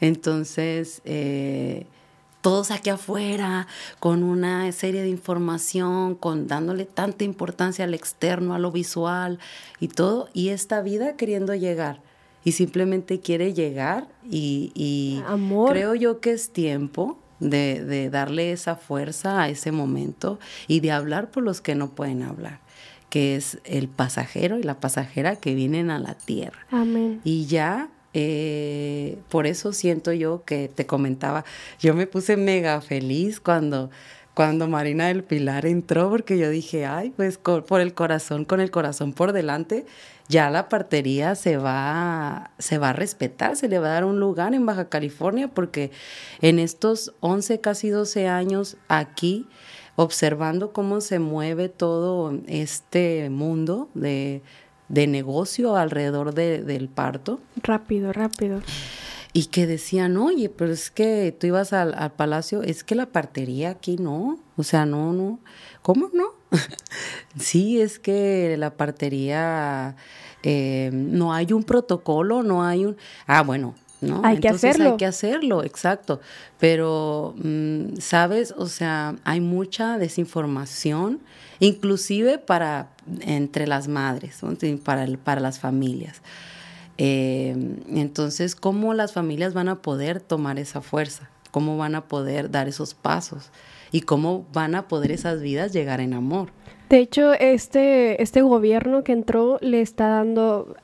Entonces, eh, todos aquí afuera, con una serie de información, con dándole tanta importancia al externo, a lo visual y todo, y esta vida queriendo llegar. Y simplemente quiere llegar y, y creo yo que es tiempo de, darle esa fuerza a ese momento y de hablar por los que no pueden hablar que es el pasajero y la pasajera que vienen a la tierra. Amén. Y ya, eh, por eso siento yo que te comentaba, yo me puse mega feliz cuando, cuando Marina del Pilar entró, porque yo dije, ay, pues por el corazón, con el corazón por delante, ya la partería se va, se va a respetar, se le va a dar un lugar en Baja California, porque en estos 11, casi 12 años aquí, observando cómo se mueve todo este mundo de, negocio alrededor del parto. Rápido, rápido. Y que decían, oye, pero es que tú ibas al, al palacio, es que la partería aquí no, o sea, no, no, ¿cómo no? *laughs* sí, es que la partería eh, no hay un protocolo, no hay un... Ah, bueno, ¿no? Hay que hacerlo. Hay que hacerlo, exacto. Pero, mm, ¿sabes? O sea, hay mucha desinformación, inclusive para entre las madres, para, para las familias. Eh, entonces, ¿cómo las familias van a poder tomar esa fuerza? ¿Cómo van a poder dar esos pasos? ¿Y cómo van a poder esas vidas llegar en amor? De hecho, este, este gobierno que entró le está dando...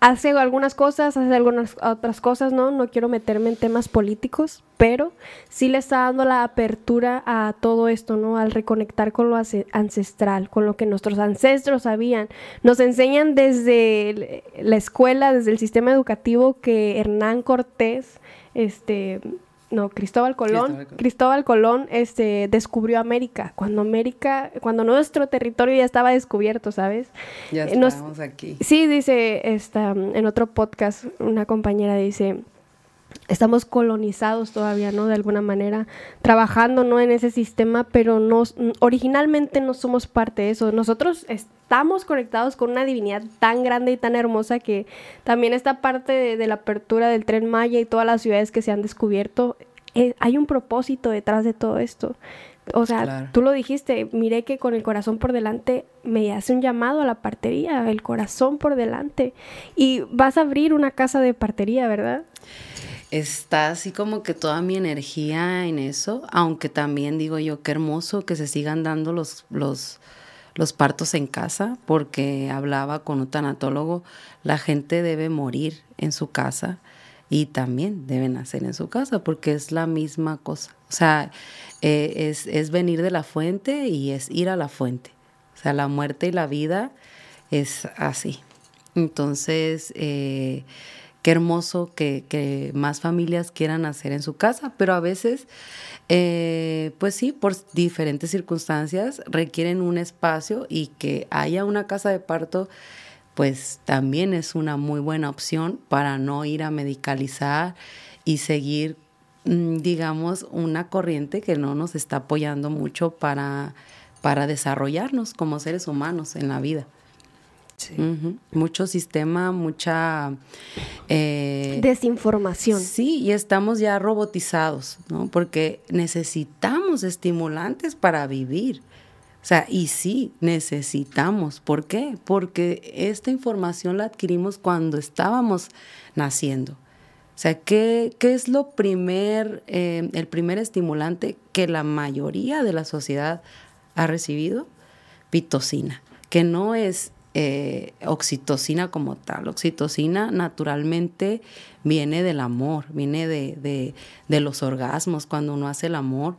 hace algunas cosas, hace algunas otras cosas, ¿no? No quiero meterme en temas políticos, pero sí le está dando la apertura a todo esto, ¿no? Al reconectar con lo ancestral, con lo que nuestros ancestros sabían. Nos enseñan desde la escuela, desde el sistema educativo, que Hernán Cortés, este, no, Cristóbal Colón, Cristóbal, Colón este, descubrió América, cuando América, cuando nuestro territorio ya estaba descubierto, ¿sabes? Ya eh, estamos aquí. Sí, dice esta, en otro podcast, una compañera dice, estamos colonizados todavía, ¿no? De alguna manera, trabajando, ¿no? En ese sistema, pero nos, originalmente no somos parte de eso. Nosotros estamos conectados con una divinidad tan grande y tan hermosa que también esta parte de, la apertura del tren Maya y todas las ciudades que se han descubierto, eh, hay un propósito detrás de todo esto. O sea, tú lo dijiste, miré que con el corazón por delante me hace un llamado a la partería, el corazón por delante. Y vas a abrir una casa de partería, ¿verdad? Está así como que toda mi energía en eso, aunque también digo yo, qué hermoso que se sigan dando los, los, partos en casa, porque hablaba con un tanatólogo, la gente debe morir en su casa y también deben nacer en su casa, porque es la misma cosa. O sea, eh, es, es venir de la fuente y es ir a la fuente. O sea, la muerte y la vida es así. Entonces, eh, qué hermoso que, más familias quieran hacer en su casa, pero a veces, eh, pues sí, por diferentes circunstancias requieren un espacio y que haya una casa de parto, pues también es una muy buena opción para no ir a medicalizar y seguir, mm, digamos, una corriente que no nos está apoyando mucho para, para desarrollarnos como seres humanos en la vida. Mucho sistema, mucha... Eh, Desinformación. Sí, y estamos ya robotizados, ¿no? Porque necesitamos estimulantes para vivir. O sea, y sí, necesitamos. ¿Por qué? Porque esta información la adquirimos cuando estábamos naciendo. O sea, ¿qué, qué es lo primer, eh, el primer estimulante que la mayoría de la sociedad ha recibido? Pitocina, que no es eh, oxitocina como tal. Oxitocina naturalmente viene del amor, viene de, los orgasmos, cuando uno hace el amor.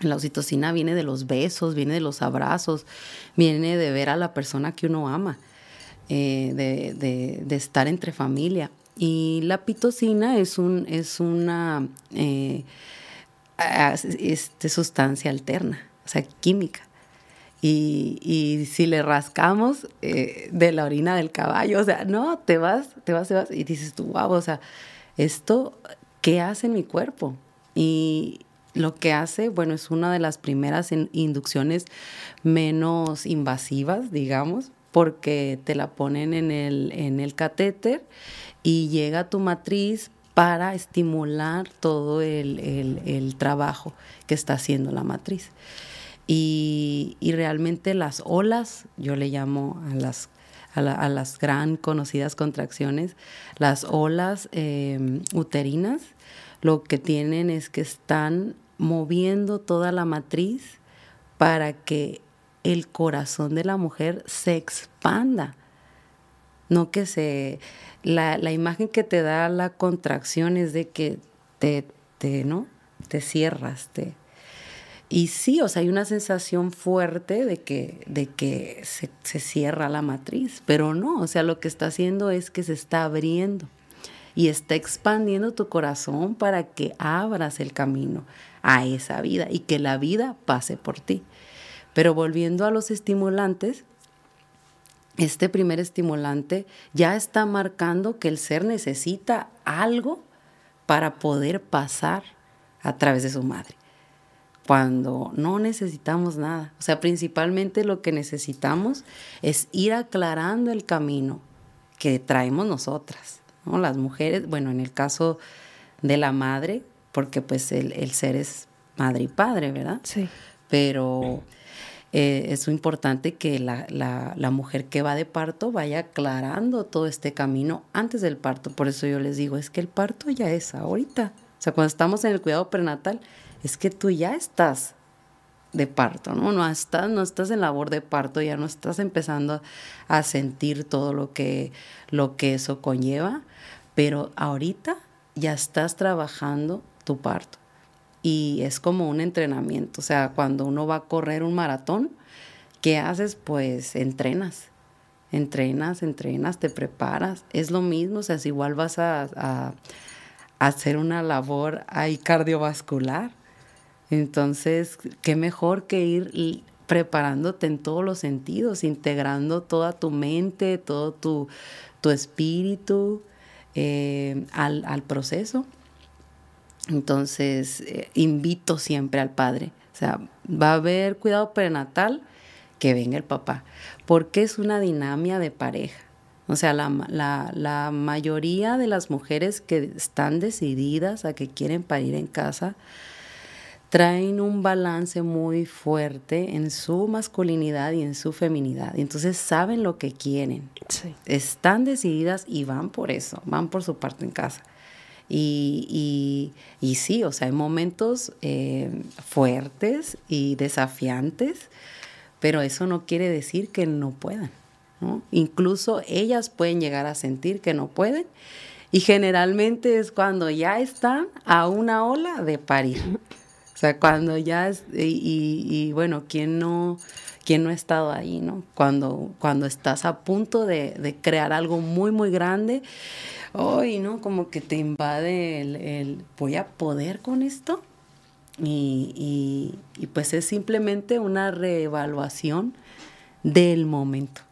La oxitocina viene de los besos, viene de los abrazos, viene de ver a la persona que uno ama, eh, de, estar entre familia. Y la pitocina es, un, es una eh, sustancia alterna, o sea, química. Y, si le rascamos eh, de la orina del caballo, o sea, no, te vas, te vas, te vas, y dices tú, wow, o sea, esto, ¿qué hace en mi cuerpo? Y lo que hace, bueno, es una de las primeras inducciones menos invasivas, digamos, porque te la ponen en el, en el catéter y llega a tu matriz para estimular todo el, el trabajo que está haciendo la matriz. Y, realmente las olas, yo le llamo a las, a, las gran conocidas contracciones, las olas em, uterinas, lo que tienen es que están moviendo toda la matriz para que el corazón de la mujer se expanda. No que se... La, la imagen que te da la contracción es de que te, te ¿no? Te cierras, te, y sí, o sea, hay una sensación fuerte de que, de que se, cierra la matriz, pero no, o sea, lo que está haciendo es que se está abriendo y está expandiendo tu corazón para que abras el camino a esa vida y que la vida pase por ti. Pero volviendo a los estimulantes, este primer estimulante ya está marcando que el ser necesita algo para poder pasar a través de su madre cuando no necesitamos nada. O sea, principalmente lo que necesitamos es ir aclarando el camino que traemos nosotras, ¿no? Las mujeres, bueno, en el caso de la madre, porque pues el, ser es madre y padre, ¿verdad? Sí. Pero eh, es importante que la, la, mujer que va de parto vaya aclarando todo este camino antes del parto. Por eso yo les digo, es que el parto ya es ahorita. O sea, cuando estamos en el cuidado prenatal, es que tú ya estás de parto, ¿no? No estás, no estás en labor de parto, ya no estás empezando a sentir todo lo que, lo que eso conlleva, pero ahorita ya estás trabajando tu parto. Y es como un entrenamiento, o sea, cuando uno va a correr un maratón, ¿qué haces? Pues entrenas, entrenas, entrenas, te preparas. Es lo mismo, o sea, igual vas a, a hacer una labor ahí cardiovascular entonces, qué mejor que ir preparándote en todos los sentidos, integrando toda tu mente, todo tu, espíritu eh, al, proceso. Entonces, eh, invito siempre al padre. O sea, va a haber cuidado prenatal, que venga el papá, porque es una dinámica de pareja. O sea, la, la, mayoría de las mujeres que están decididas a que quieren parir en casa, traen un balance muy fuerte en su masculinidad y en su feminidad. Y entonces saben lo que quieren. Están decididas y van por eso, van por su parte en casa. Y, y, sí, o sea, hay momentos eh, fuertes y desafiantes, pero eso no quiere decir que no puedan. Incluso ellas pueden llegar a sentir que no pueden. Y generalmente es cuando ya están a una ola de parir. O sea, cuando ya, es, y, bueno, ¿quién no, quién no ha estado ahí, no? Cuando, cuando estás a punto de, crear algo muy, muy grande, hoy, ¿no? Como que te invade el, ¿voy a poder con esto? Y, y, pues es simplemente una reevaluación del momento.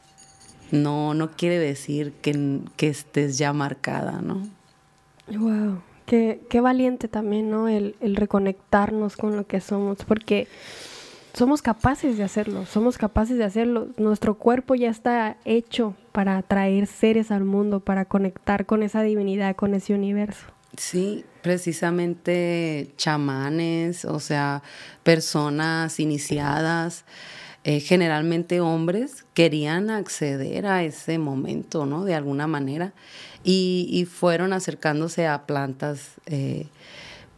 No, no quiere decir que, que estés ya marcada, ¿no? Wow. Qué, valiente también, ¿no? El, reconectarnos con lo que somos, porque somos capaces de hacerlo, somos capaces de hacerlo. Nuestro cuerpo ya está hecho para atraer seres al mundo, para conectar con esa divinidad, con ese universo. Sí, precisamente chamanes, o sea, personas iniciadas, eh, generalmente hombres, querían acceder a ese momento, ¿no? De alguna manera, y, fueron acercándose a plantas, eh,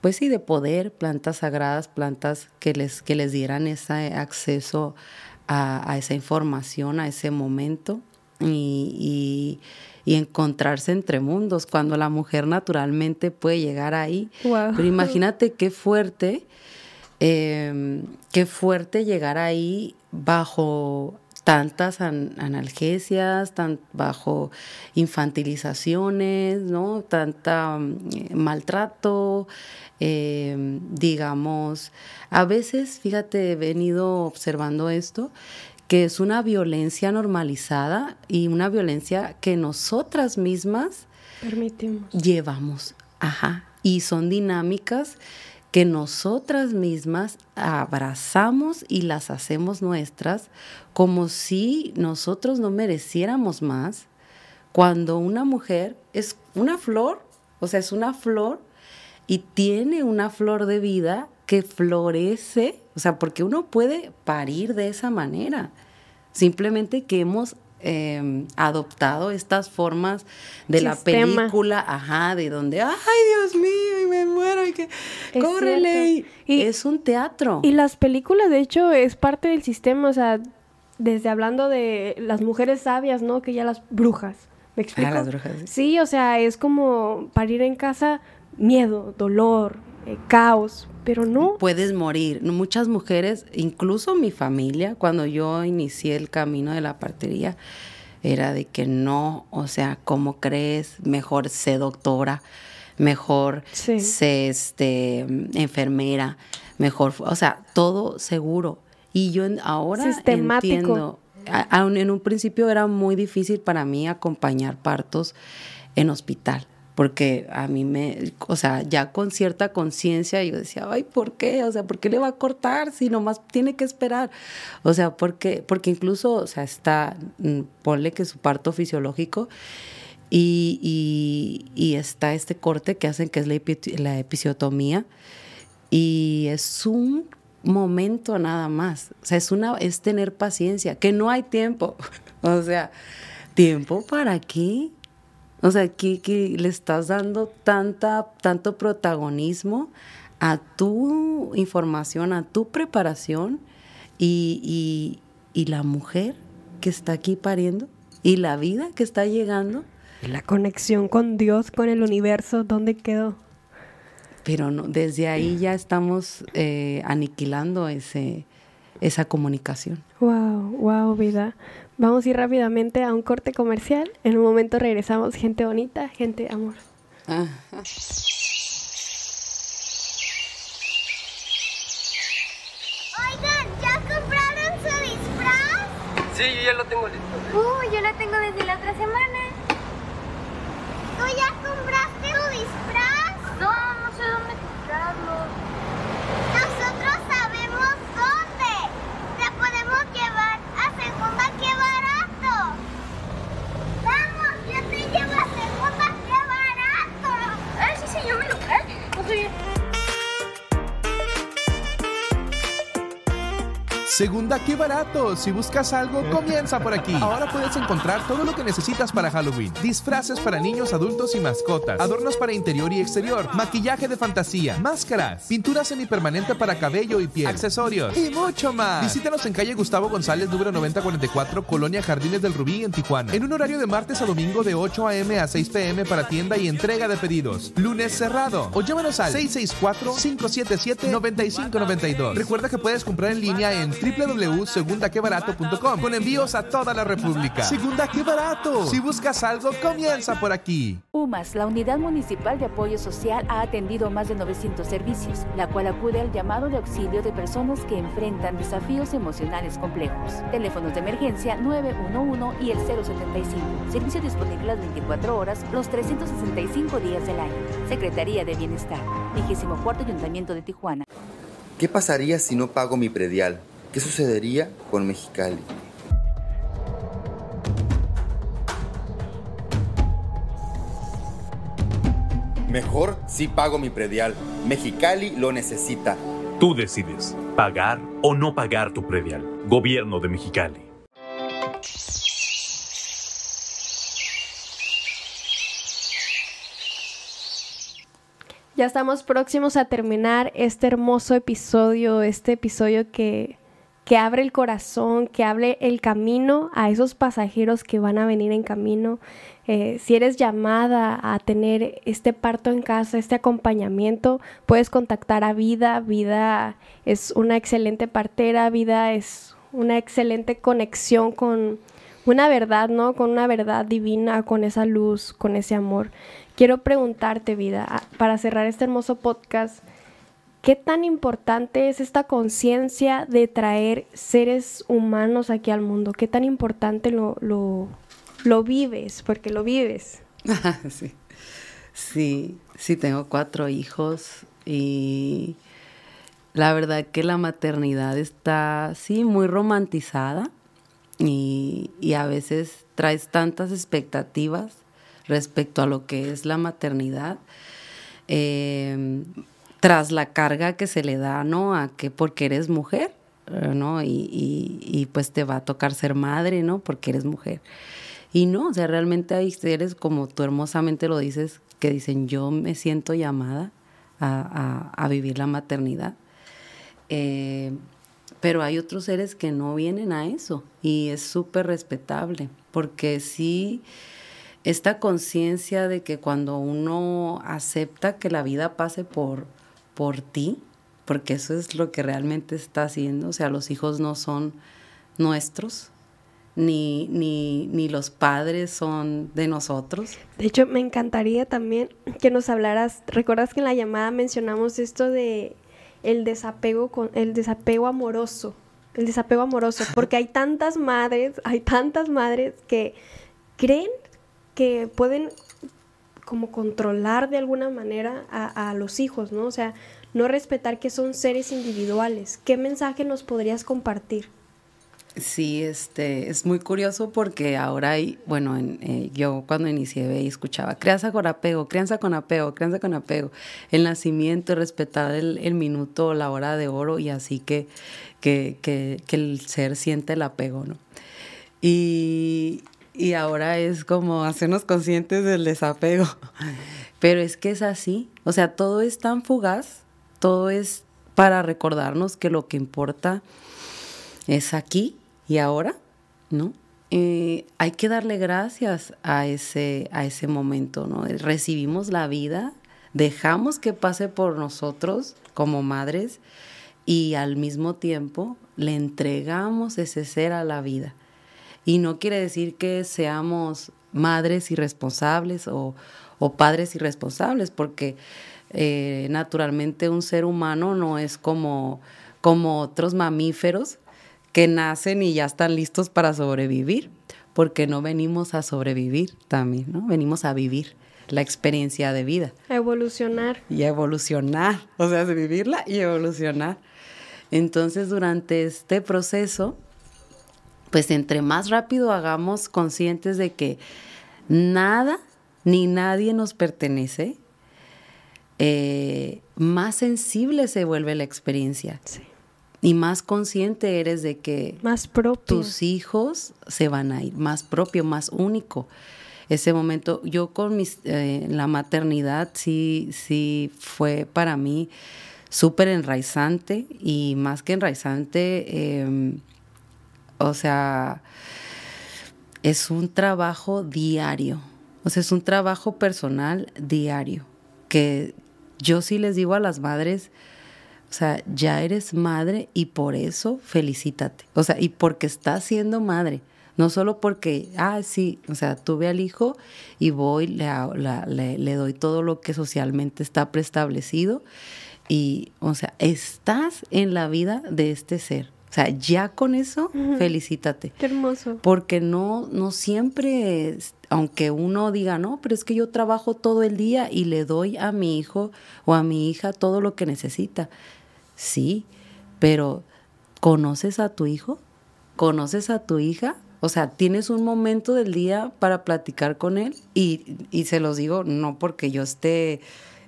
pues sí, de poder, plantas sagradas, plantas que les, que les dieran ese acceso a, esa información, a ese momento, y y encontrarse entre mundos, cuando la mujer naturalmente puede llegar ahí. Pero imagínate qué fuerte, em, qué fuerte llegar ahí bajo tantas analgesias, tan, bajo infantilizaciones, ¿no? Tanta mm, maltrato, em, digamos. A veces, fíjate, he venido observando esto, que es una violencia normalizada y una violencia que nosotras mismas permitimos. Llevamos, ajá, y son dinámicas que nosotras mismas abrazamos y las hacemos nuestras como si nosotros no mereciéramos más, cuando una mujer es una flor, o sea, es una flor y tiene una flor de vida que florece, o sea, porque uno puede parir de esa manera. Simplemente que hemos em, adoptado estas formas de la película, ajá, de donde, ay Dios mío, y me muero, y que, córrele, y, es un teatro. Y las películas, de hecho, es parte del sistema, o sea, desde hablando de las mujeres sabias, ¿no? Que ya las brujas, ¿me explico? Ah, las brujas. Sí, o sea, es como parir en casa, miedo, dolor, eh, caos, pero no. Puedes morir. Muchas mujeres, incluso mi familia, cuando yo inicié el camino de la partería, era de que no, o sea, ¿cómo crees? Mejor sé doctora, mejor sé este, enfermera, mejor, o sea, todo seguro. Y yo ahora entiendo, en un principio era muy difícil para mí acompañar partos en hospital porque a mí me, o sea, ya con cierta conciencia yo decía, ay, ¿por qué? O sea, ¿por qué le va a cortar si nomás tiene que esperar? O sea, porque, porque incluso, o sea, está, mm, ponle que su parto fisiológico y, y, está este corte que hacen que es la, la episiotomía y es un momento nada más, o sea, es, una, es tener paciencia, que no hay tiempo, *laughs* o sea, ¿tiempo para qué? O sea, que, que le estás dando tanta, tanto protagonismo a tu información, a tu preparación y, y, la mujer que está aquí pariendo y la vida que está llegando. La conexión con Dios, con el universo, ¿dónde quedó? Pero no, desde ahí ya estamos eh, aniquilando ese, esa comunicación. Wow, wow, vida. Vamos a ir rápidamente a un corte comercial. En un momento regresamos. Gente bonita, gente amor. Oigan, ¿ya compraron su disfraz? Sí, yo ya lo tengo listo. Uh, yo lo tengo desde la otra semana. ¿Tú ya Segunda, qué barato. Si buscas algo, comienza por aquí. Ahora puedes encontrar todo lo que necesitas para Halloween. Disfraces para niños, adultos y mascotas. Adornos para interior y exterior. Maquillaje de fantasía. Máscaras. Pintura semipermanente para cabello y piel. Accesorios. Y mucho más. Visítanos en calle Gustavo González, número 9044, Colonia Jardines del Rubí, en Tijuana. En un horario de martes a domingo de 8 a.m. a 6 p.m. para tienda y entrega de pedidos. Lunes cerrado. O llámanos al 664-577-9592. Recuerda que puedes comprar en línea en www.segundaquebarato.com con envíos a toda la República. Segunda, qué barato. Si buscas algo, comienza por aquí. UMAS, la Unidad Municipal de Apoyo Social, ha atendido más de 900 servicios, la cual acude al llamado de auxilio de personas que enfrentan desafíos emocionales complejos. Teléfonos de emergencia 911 y el 075. Servicio disponible las 24 horas, los 365 días del año. Secretaría de Bienestar. 24 Ayuntamiento de Tijuana. ¿Qué pasaría si no pago mi predial? ¿Qué sucedería con Mexicali? Mejor si pago mi predial. Mexicali lo necesita. Tú decides, pagar o no pagar tu predial. Gobierno de Mexicali. Ya estamos próximos a terminar este hermoso episodio, este episodio que, que abre el corazón, que abre el camino a esos pasajeros que van a venir en camino. Eh, si eres llamada a tener este parto en casa, este acompañamiento, puedes contactar a Vida. Vida es una excelente partera, Vida es una excelente conexión con una verdad, ¿no? Con una verdad divina, con esa luz, con ese amor. Quiero preguntarte, vida, para cerrar este hermoso podcast, ¿qué tan importante es esta conciencia de traer seres humanos aquí al mundo? ¿Qué tan importante lo, lo, vives? Porque lo vives. *laughs* sí. sí, sí, tengo cuatro hijos y la verdad que la maternidad está, sí, muy romantizada y, y a veces traes tantas expectativas respecto a lo que es la maternidad, eh, tras la carga que se le da, ¿no? A que porque eres mujer, eh, ¿no? Y, pues te va a tocar ser madre, ¿no? Porque eres mujer. Y no, o sea, realmente hay seres, como tú hermosamente lo dices, que dicen, yo me siento llamada a vivir la maternidad. Eh, pero hay otros seres que no vienen a eso y es súper respetable, porque sí esta conciencia de que cuando uno acepta que la vida pase por, por ti, porque eso es lo que realmente está haciendo, o sea, los hijos no son nuestros, ni, ni, ni los padres son de nosotros. De hecho, me encantaría también que nos hablaras, recuerdas que en la llamada mencionamos esto de el desapego con el desapego amoroso, el desapego amoroso, porque hay tantas madres, hay tantas madres que creen que pueden como controlar de alguna manera a, los hijos, ¿no? O sea, no respetar que son seres individuales. ¿Qué mensaje nos podrías compartir? Sí, este, es muy curioso porque ahora hay, bueno, en, eh, yo cuando inicié escuchaba crianza con apego, crianza con apego, crianza con apego, el nacimiento, respetar el, el minuto, la hora de oro y así que, que, que, que el ser siente el apego, ¿no? Y, y ahora es como hacernos conscientes del desapego. Pero es que es así, o sea, todo es tan fugaz, todo es para recordarnos que lo que importa es aquí y ahora, ¿no? Eh, hay que darle gracias a ese, a ese momento, ¿no? Recibimos la vida, dejamos que pase por nosotros como madres y al mismo tiempo le entregamos ese ser a la vida. Y no quiere decir que seamos madres irresponsables o, o padres irresponsables, porque eh, naturalmente un ser humano no es como, como otros mamíferos que nacen y ya están listos para sobrevivir, porque no venimos a sobrevivir también, ¿no? Venimos a vivir la experiencia de vida. A evolucionar. Y a evolucionar, o sea, vivirla y evolucionar. Entonces, durante este proceso, pues entre más rápido hagamos conscientes de que nada ni nadie nos pertenece, eh, más sensible se vuelve la experiencia. Sí. Y más consciente eres de que más propio. tus hijos se van a ir, más propio, más único. Ese momento, yo con mis, eh, la maternidad sí, sí fue para mí súper enraizante y más que enraizante, eh, o sea, es un trabajo diario, o sea, es un trabajo personal diario, que yo sí les digo a las madres, o sea, ya eres madre y por eso felicítate. O sea, y porque estás siendo madre. No solo porque, ah, sí, o sea, tuve al hijo y voy, le, le, doy todo lo que socialmente está preestablecido. Y, o sea, estás en la vida de este ser. O sea, ya con eso, uh -huh. felicítate. Qué hermoso. Porque no, no siempre, aunque uno diga, no, pero es que yo trabajo todo el día y le doy a mi hijo o a mi hija todo lo que necesita. Sí, pero ¿conoces a tu hijo? ¿Conoces a tu hija? O sea, tienes un momento del día para platicar con él y, y se los digo no porque yo esté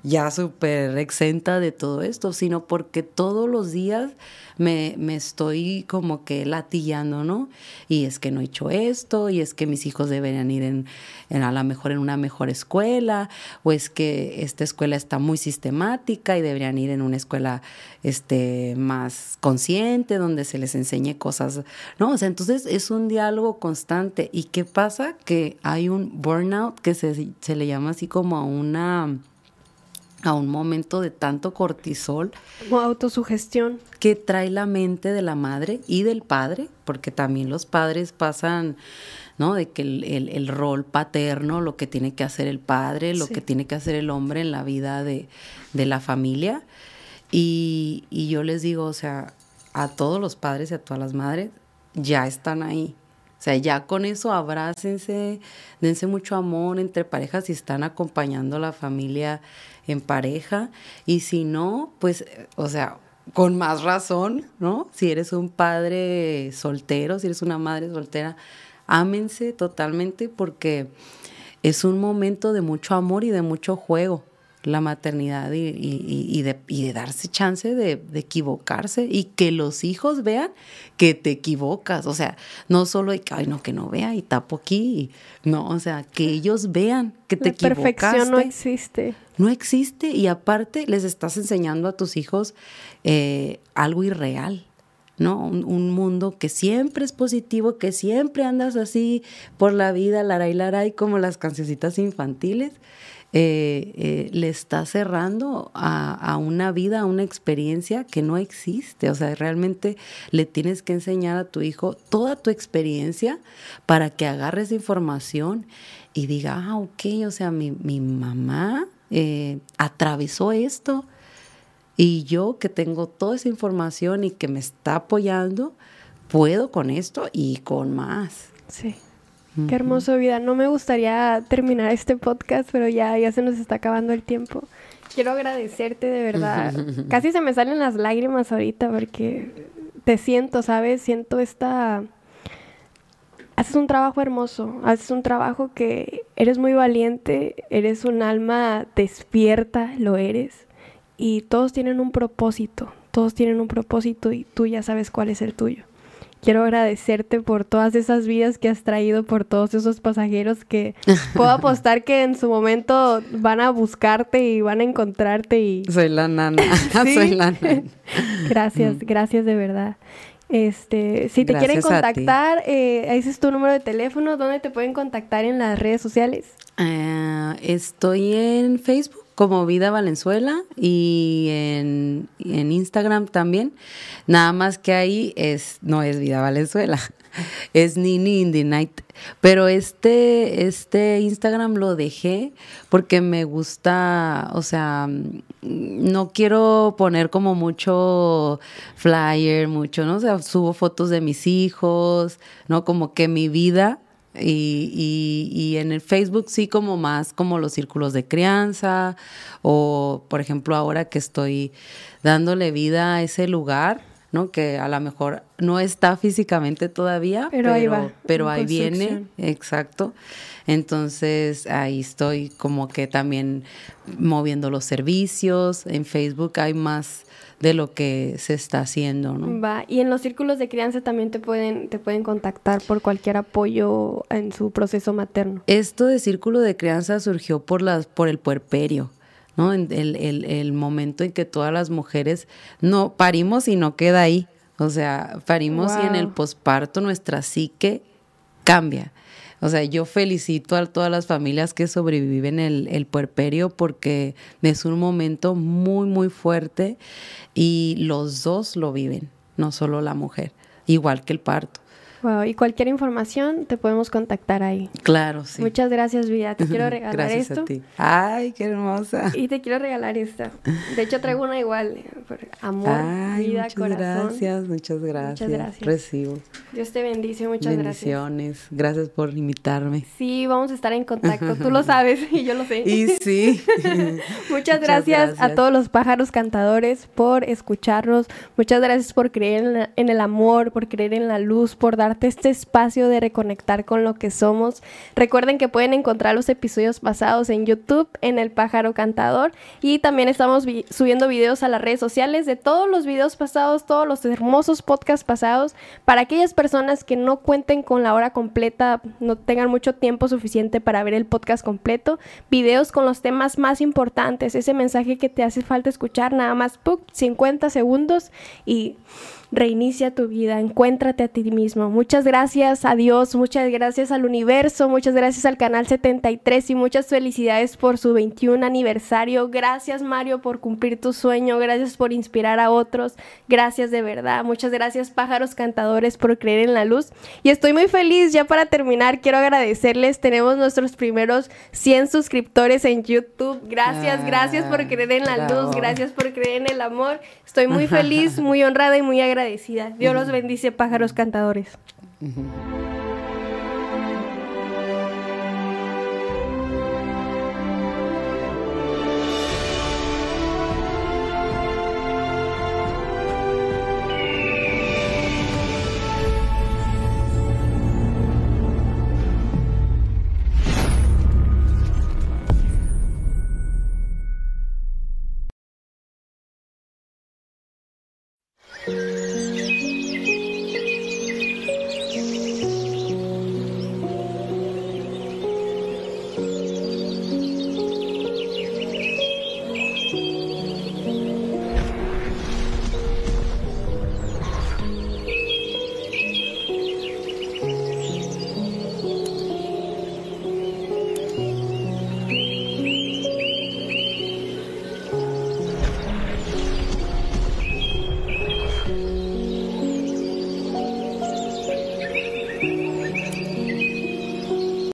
ya súper exenta de todo esto, sino porque todos los días me, me, estoy como que latillando, ¿no? Y es que no he hecho esto, y es que mis hijos deberían ir en, en, a lo mejor en una mejor escuela, o es que esta escuela está muy sistemática y deberían ir en una escuela este, más consciente, donde se les enseñe cosas, ¿no? O sea, entonces es un diálogo constante. ¿Y qué pasa? Que hay un burnout que se, se le llama así como a una a un momento de tanto cortisol. O autosugestión. Que trae la mente de la madre y del padre, porque también los padres pasan, ¿no? De que el, el, el rol paterno, lo que tiene que hacer el padre, lo sí. que tiene que hacer el hombre en la vida de, de la familia. Y, y yo les digo, o sea, a todos los padres y a todas las madres, ya están ahí. O sea, ya con eso abrácense, dense mucho amor entre parejas y están acompañando a la familia en pareja. Y si no, pues, o sea, con más razón, ¿no? Si eres un padre soltero, si eres una madre soltera, ámense totalmente porque es un momento de mucho amor y de mucho juego la maternidad y, y, y, de, y, de, darse chance de, de, equivocarse y que los hijos vean que te equivocas. O sea, no solo de que, ay, no, que no vea y tapo aquí. No, o sea, que ellos vean que te la equivocaste. perfección no existe. No existe y aparte les estás enseñando a tus hijos eh, algo irreal. ¿no? Un, un, mundo que siempre es positivo, que siempre andas así por la vida, laray, laray, como las cancioncitas infantiles eh, eh, le está cerrando a, una vida, a una experiencia que no existe. O sea, realmente le tienes que enseñar a tu hijo toda tu experiencia para que agarre esa información y diga, ah, ok, o sea, mi, mi mamá eh, atravesó esto y yo que tengo toda esa información y que me está apoyando, puedo con esto y con más. Sí. Qué hermoso vida. No me gustaría terminar este podcast, pero ya, ya se nos está acabando el tiempo. Quiero agradecerte de verdad. *laughs* Casi se me salen las lágrimas ahorita porque te siento, ¿sabes? Siento esta... Haces un trabajo hermoso, haces un trabajo que eres muy valiente, eres un alma despierta, lo eres. Y todos tienen un propósito, todos tienen un propósito y tú ya sabes cuál es el tuyo quiero agradecerte por todas esas vidas que has traído, por todos esos pasajeros que *laughs* puedo apostar que en su momento van a buscarte y van a encontrarte y... Soy la nana, *laughs* *laughs* ¿Sí? soy la nana. gracias, gracias de verdad. Este, si te gracias quieren contactar, eh, ese es tu número de teléfono, ¿dónde te pueden contactar en las redes sociales? Uh, estoy en Facebook como Vida Valenzuela y en, en, Instagram también. Nada más que ahí es, no es Vida Valenzuela, *laughs* es Nini in Night. Pero este, este Instagram lo dejé porque me gusta, o sea, no quiero poner como mucho flyer, mucho, ¿no? O sea, subo fotos de mis hijos, ¿no? Como que mi vida y, y, y, en el Facebook sí como más como los círculos de crianza o por ejemplo ahora que estoy dándole vida a ese lugar, ¿no? Que a lo mejor no está físicamente todavía, pero, pero ahí va. Pero ahí viene, exacto. Entonces ahí estoy como que también moviendo los servicios. En Facebook hay más de lo que se está haciendo, ¿no? Va, y en los círculos de crianza también te pueden, te pueden contactar por cualquier apoyo en su proceso materno. Esto de círculo de crianza surgió por las, por el puerperio. ¿no? El, el, el momento en que todas las mujeres no parimos y no queda ahí. O sea, parimos wow. y en el posparto nuestra psique cambia. O sea, yo felicito a todas las familias que sobreviven el, el puerperio porque es un momento muy, muy fuerte y los dos lo viven, no solo la mujer, igual que el parto. Wow, y cualquier información te podemos contactar ahí. Claro, sí. Muchas gracias, Vida. Te quiero *laughs* regalar Gracias esto. a ti. Ay, qué hermosa. Y te quiero regalar esta. De hecho, traigo una igual. por Amor, Ay, vida, muchas corazón. gracias, muchas gracias. gracias. Recibo. Dios te bendice, muchas gracias. Bendiciones. Gracias por invitarme. Sí, vamos a estar en contacto. Tú lo sabes y yo lo sé. *laughs* Y sí. *laughs* Muchas gracias, a gracias. todos los pájaros cantadores por escucharnos. Muchas gracias por creer en, la- en el amor, por creer en la luz, por este espacio de reconectar con lo que somos. Recuerden que pueden encontrar los episodios pasados en YouTube, en El Pájaro Cantador. Y también estamos vi- subiendo videos a las redes sociales de todos los videos pasados, todos los hermosos podcasts pasados. Para aquellas personas que no cuenten con la hora completa, no tengan mucho tiempo suficiente para ver el podcast completo, videos con los temas más importantes, ese mensaje que te hace falta escuchar, nada más ¡puc! 50 segundos y reinicia tu vida, encuéntrate a ti mismo. Muchas gracias a Dios, muchas gracias al universo, muchas gracias al canal 73 y muchas felicidades por su 21 aniversario. Gracias Mario por cumplir tu sueño, gracias por inspirar a otros, gracias de verdad. Muchas gracias pájaros cantadores por creer en la luz. Y estoy muy feliz, ya para terminar quiero agradecerles, tenemos nuestros primeros 100 suscriptores en YouTube. Gracias, gracias por creer en la bravo. luz, gracias por creer en el amor. Estoy muy *laughs* feliz, muy honrada y muy agradecida. Dios los bendice, pájaros cantadores.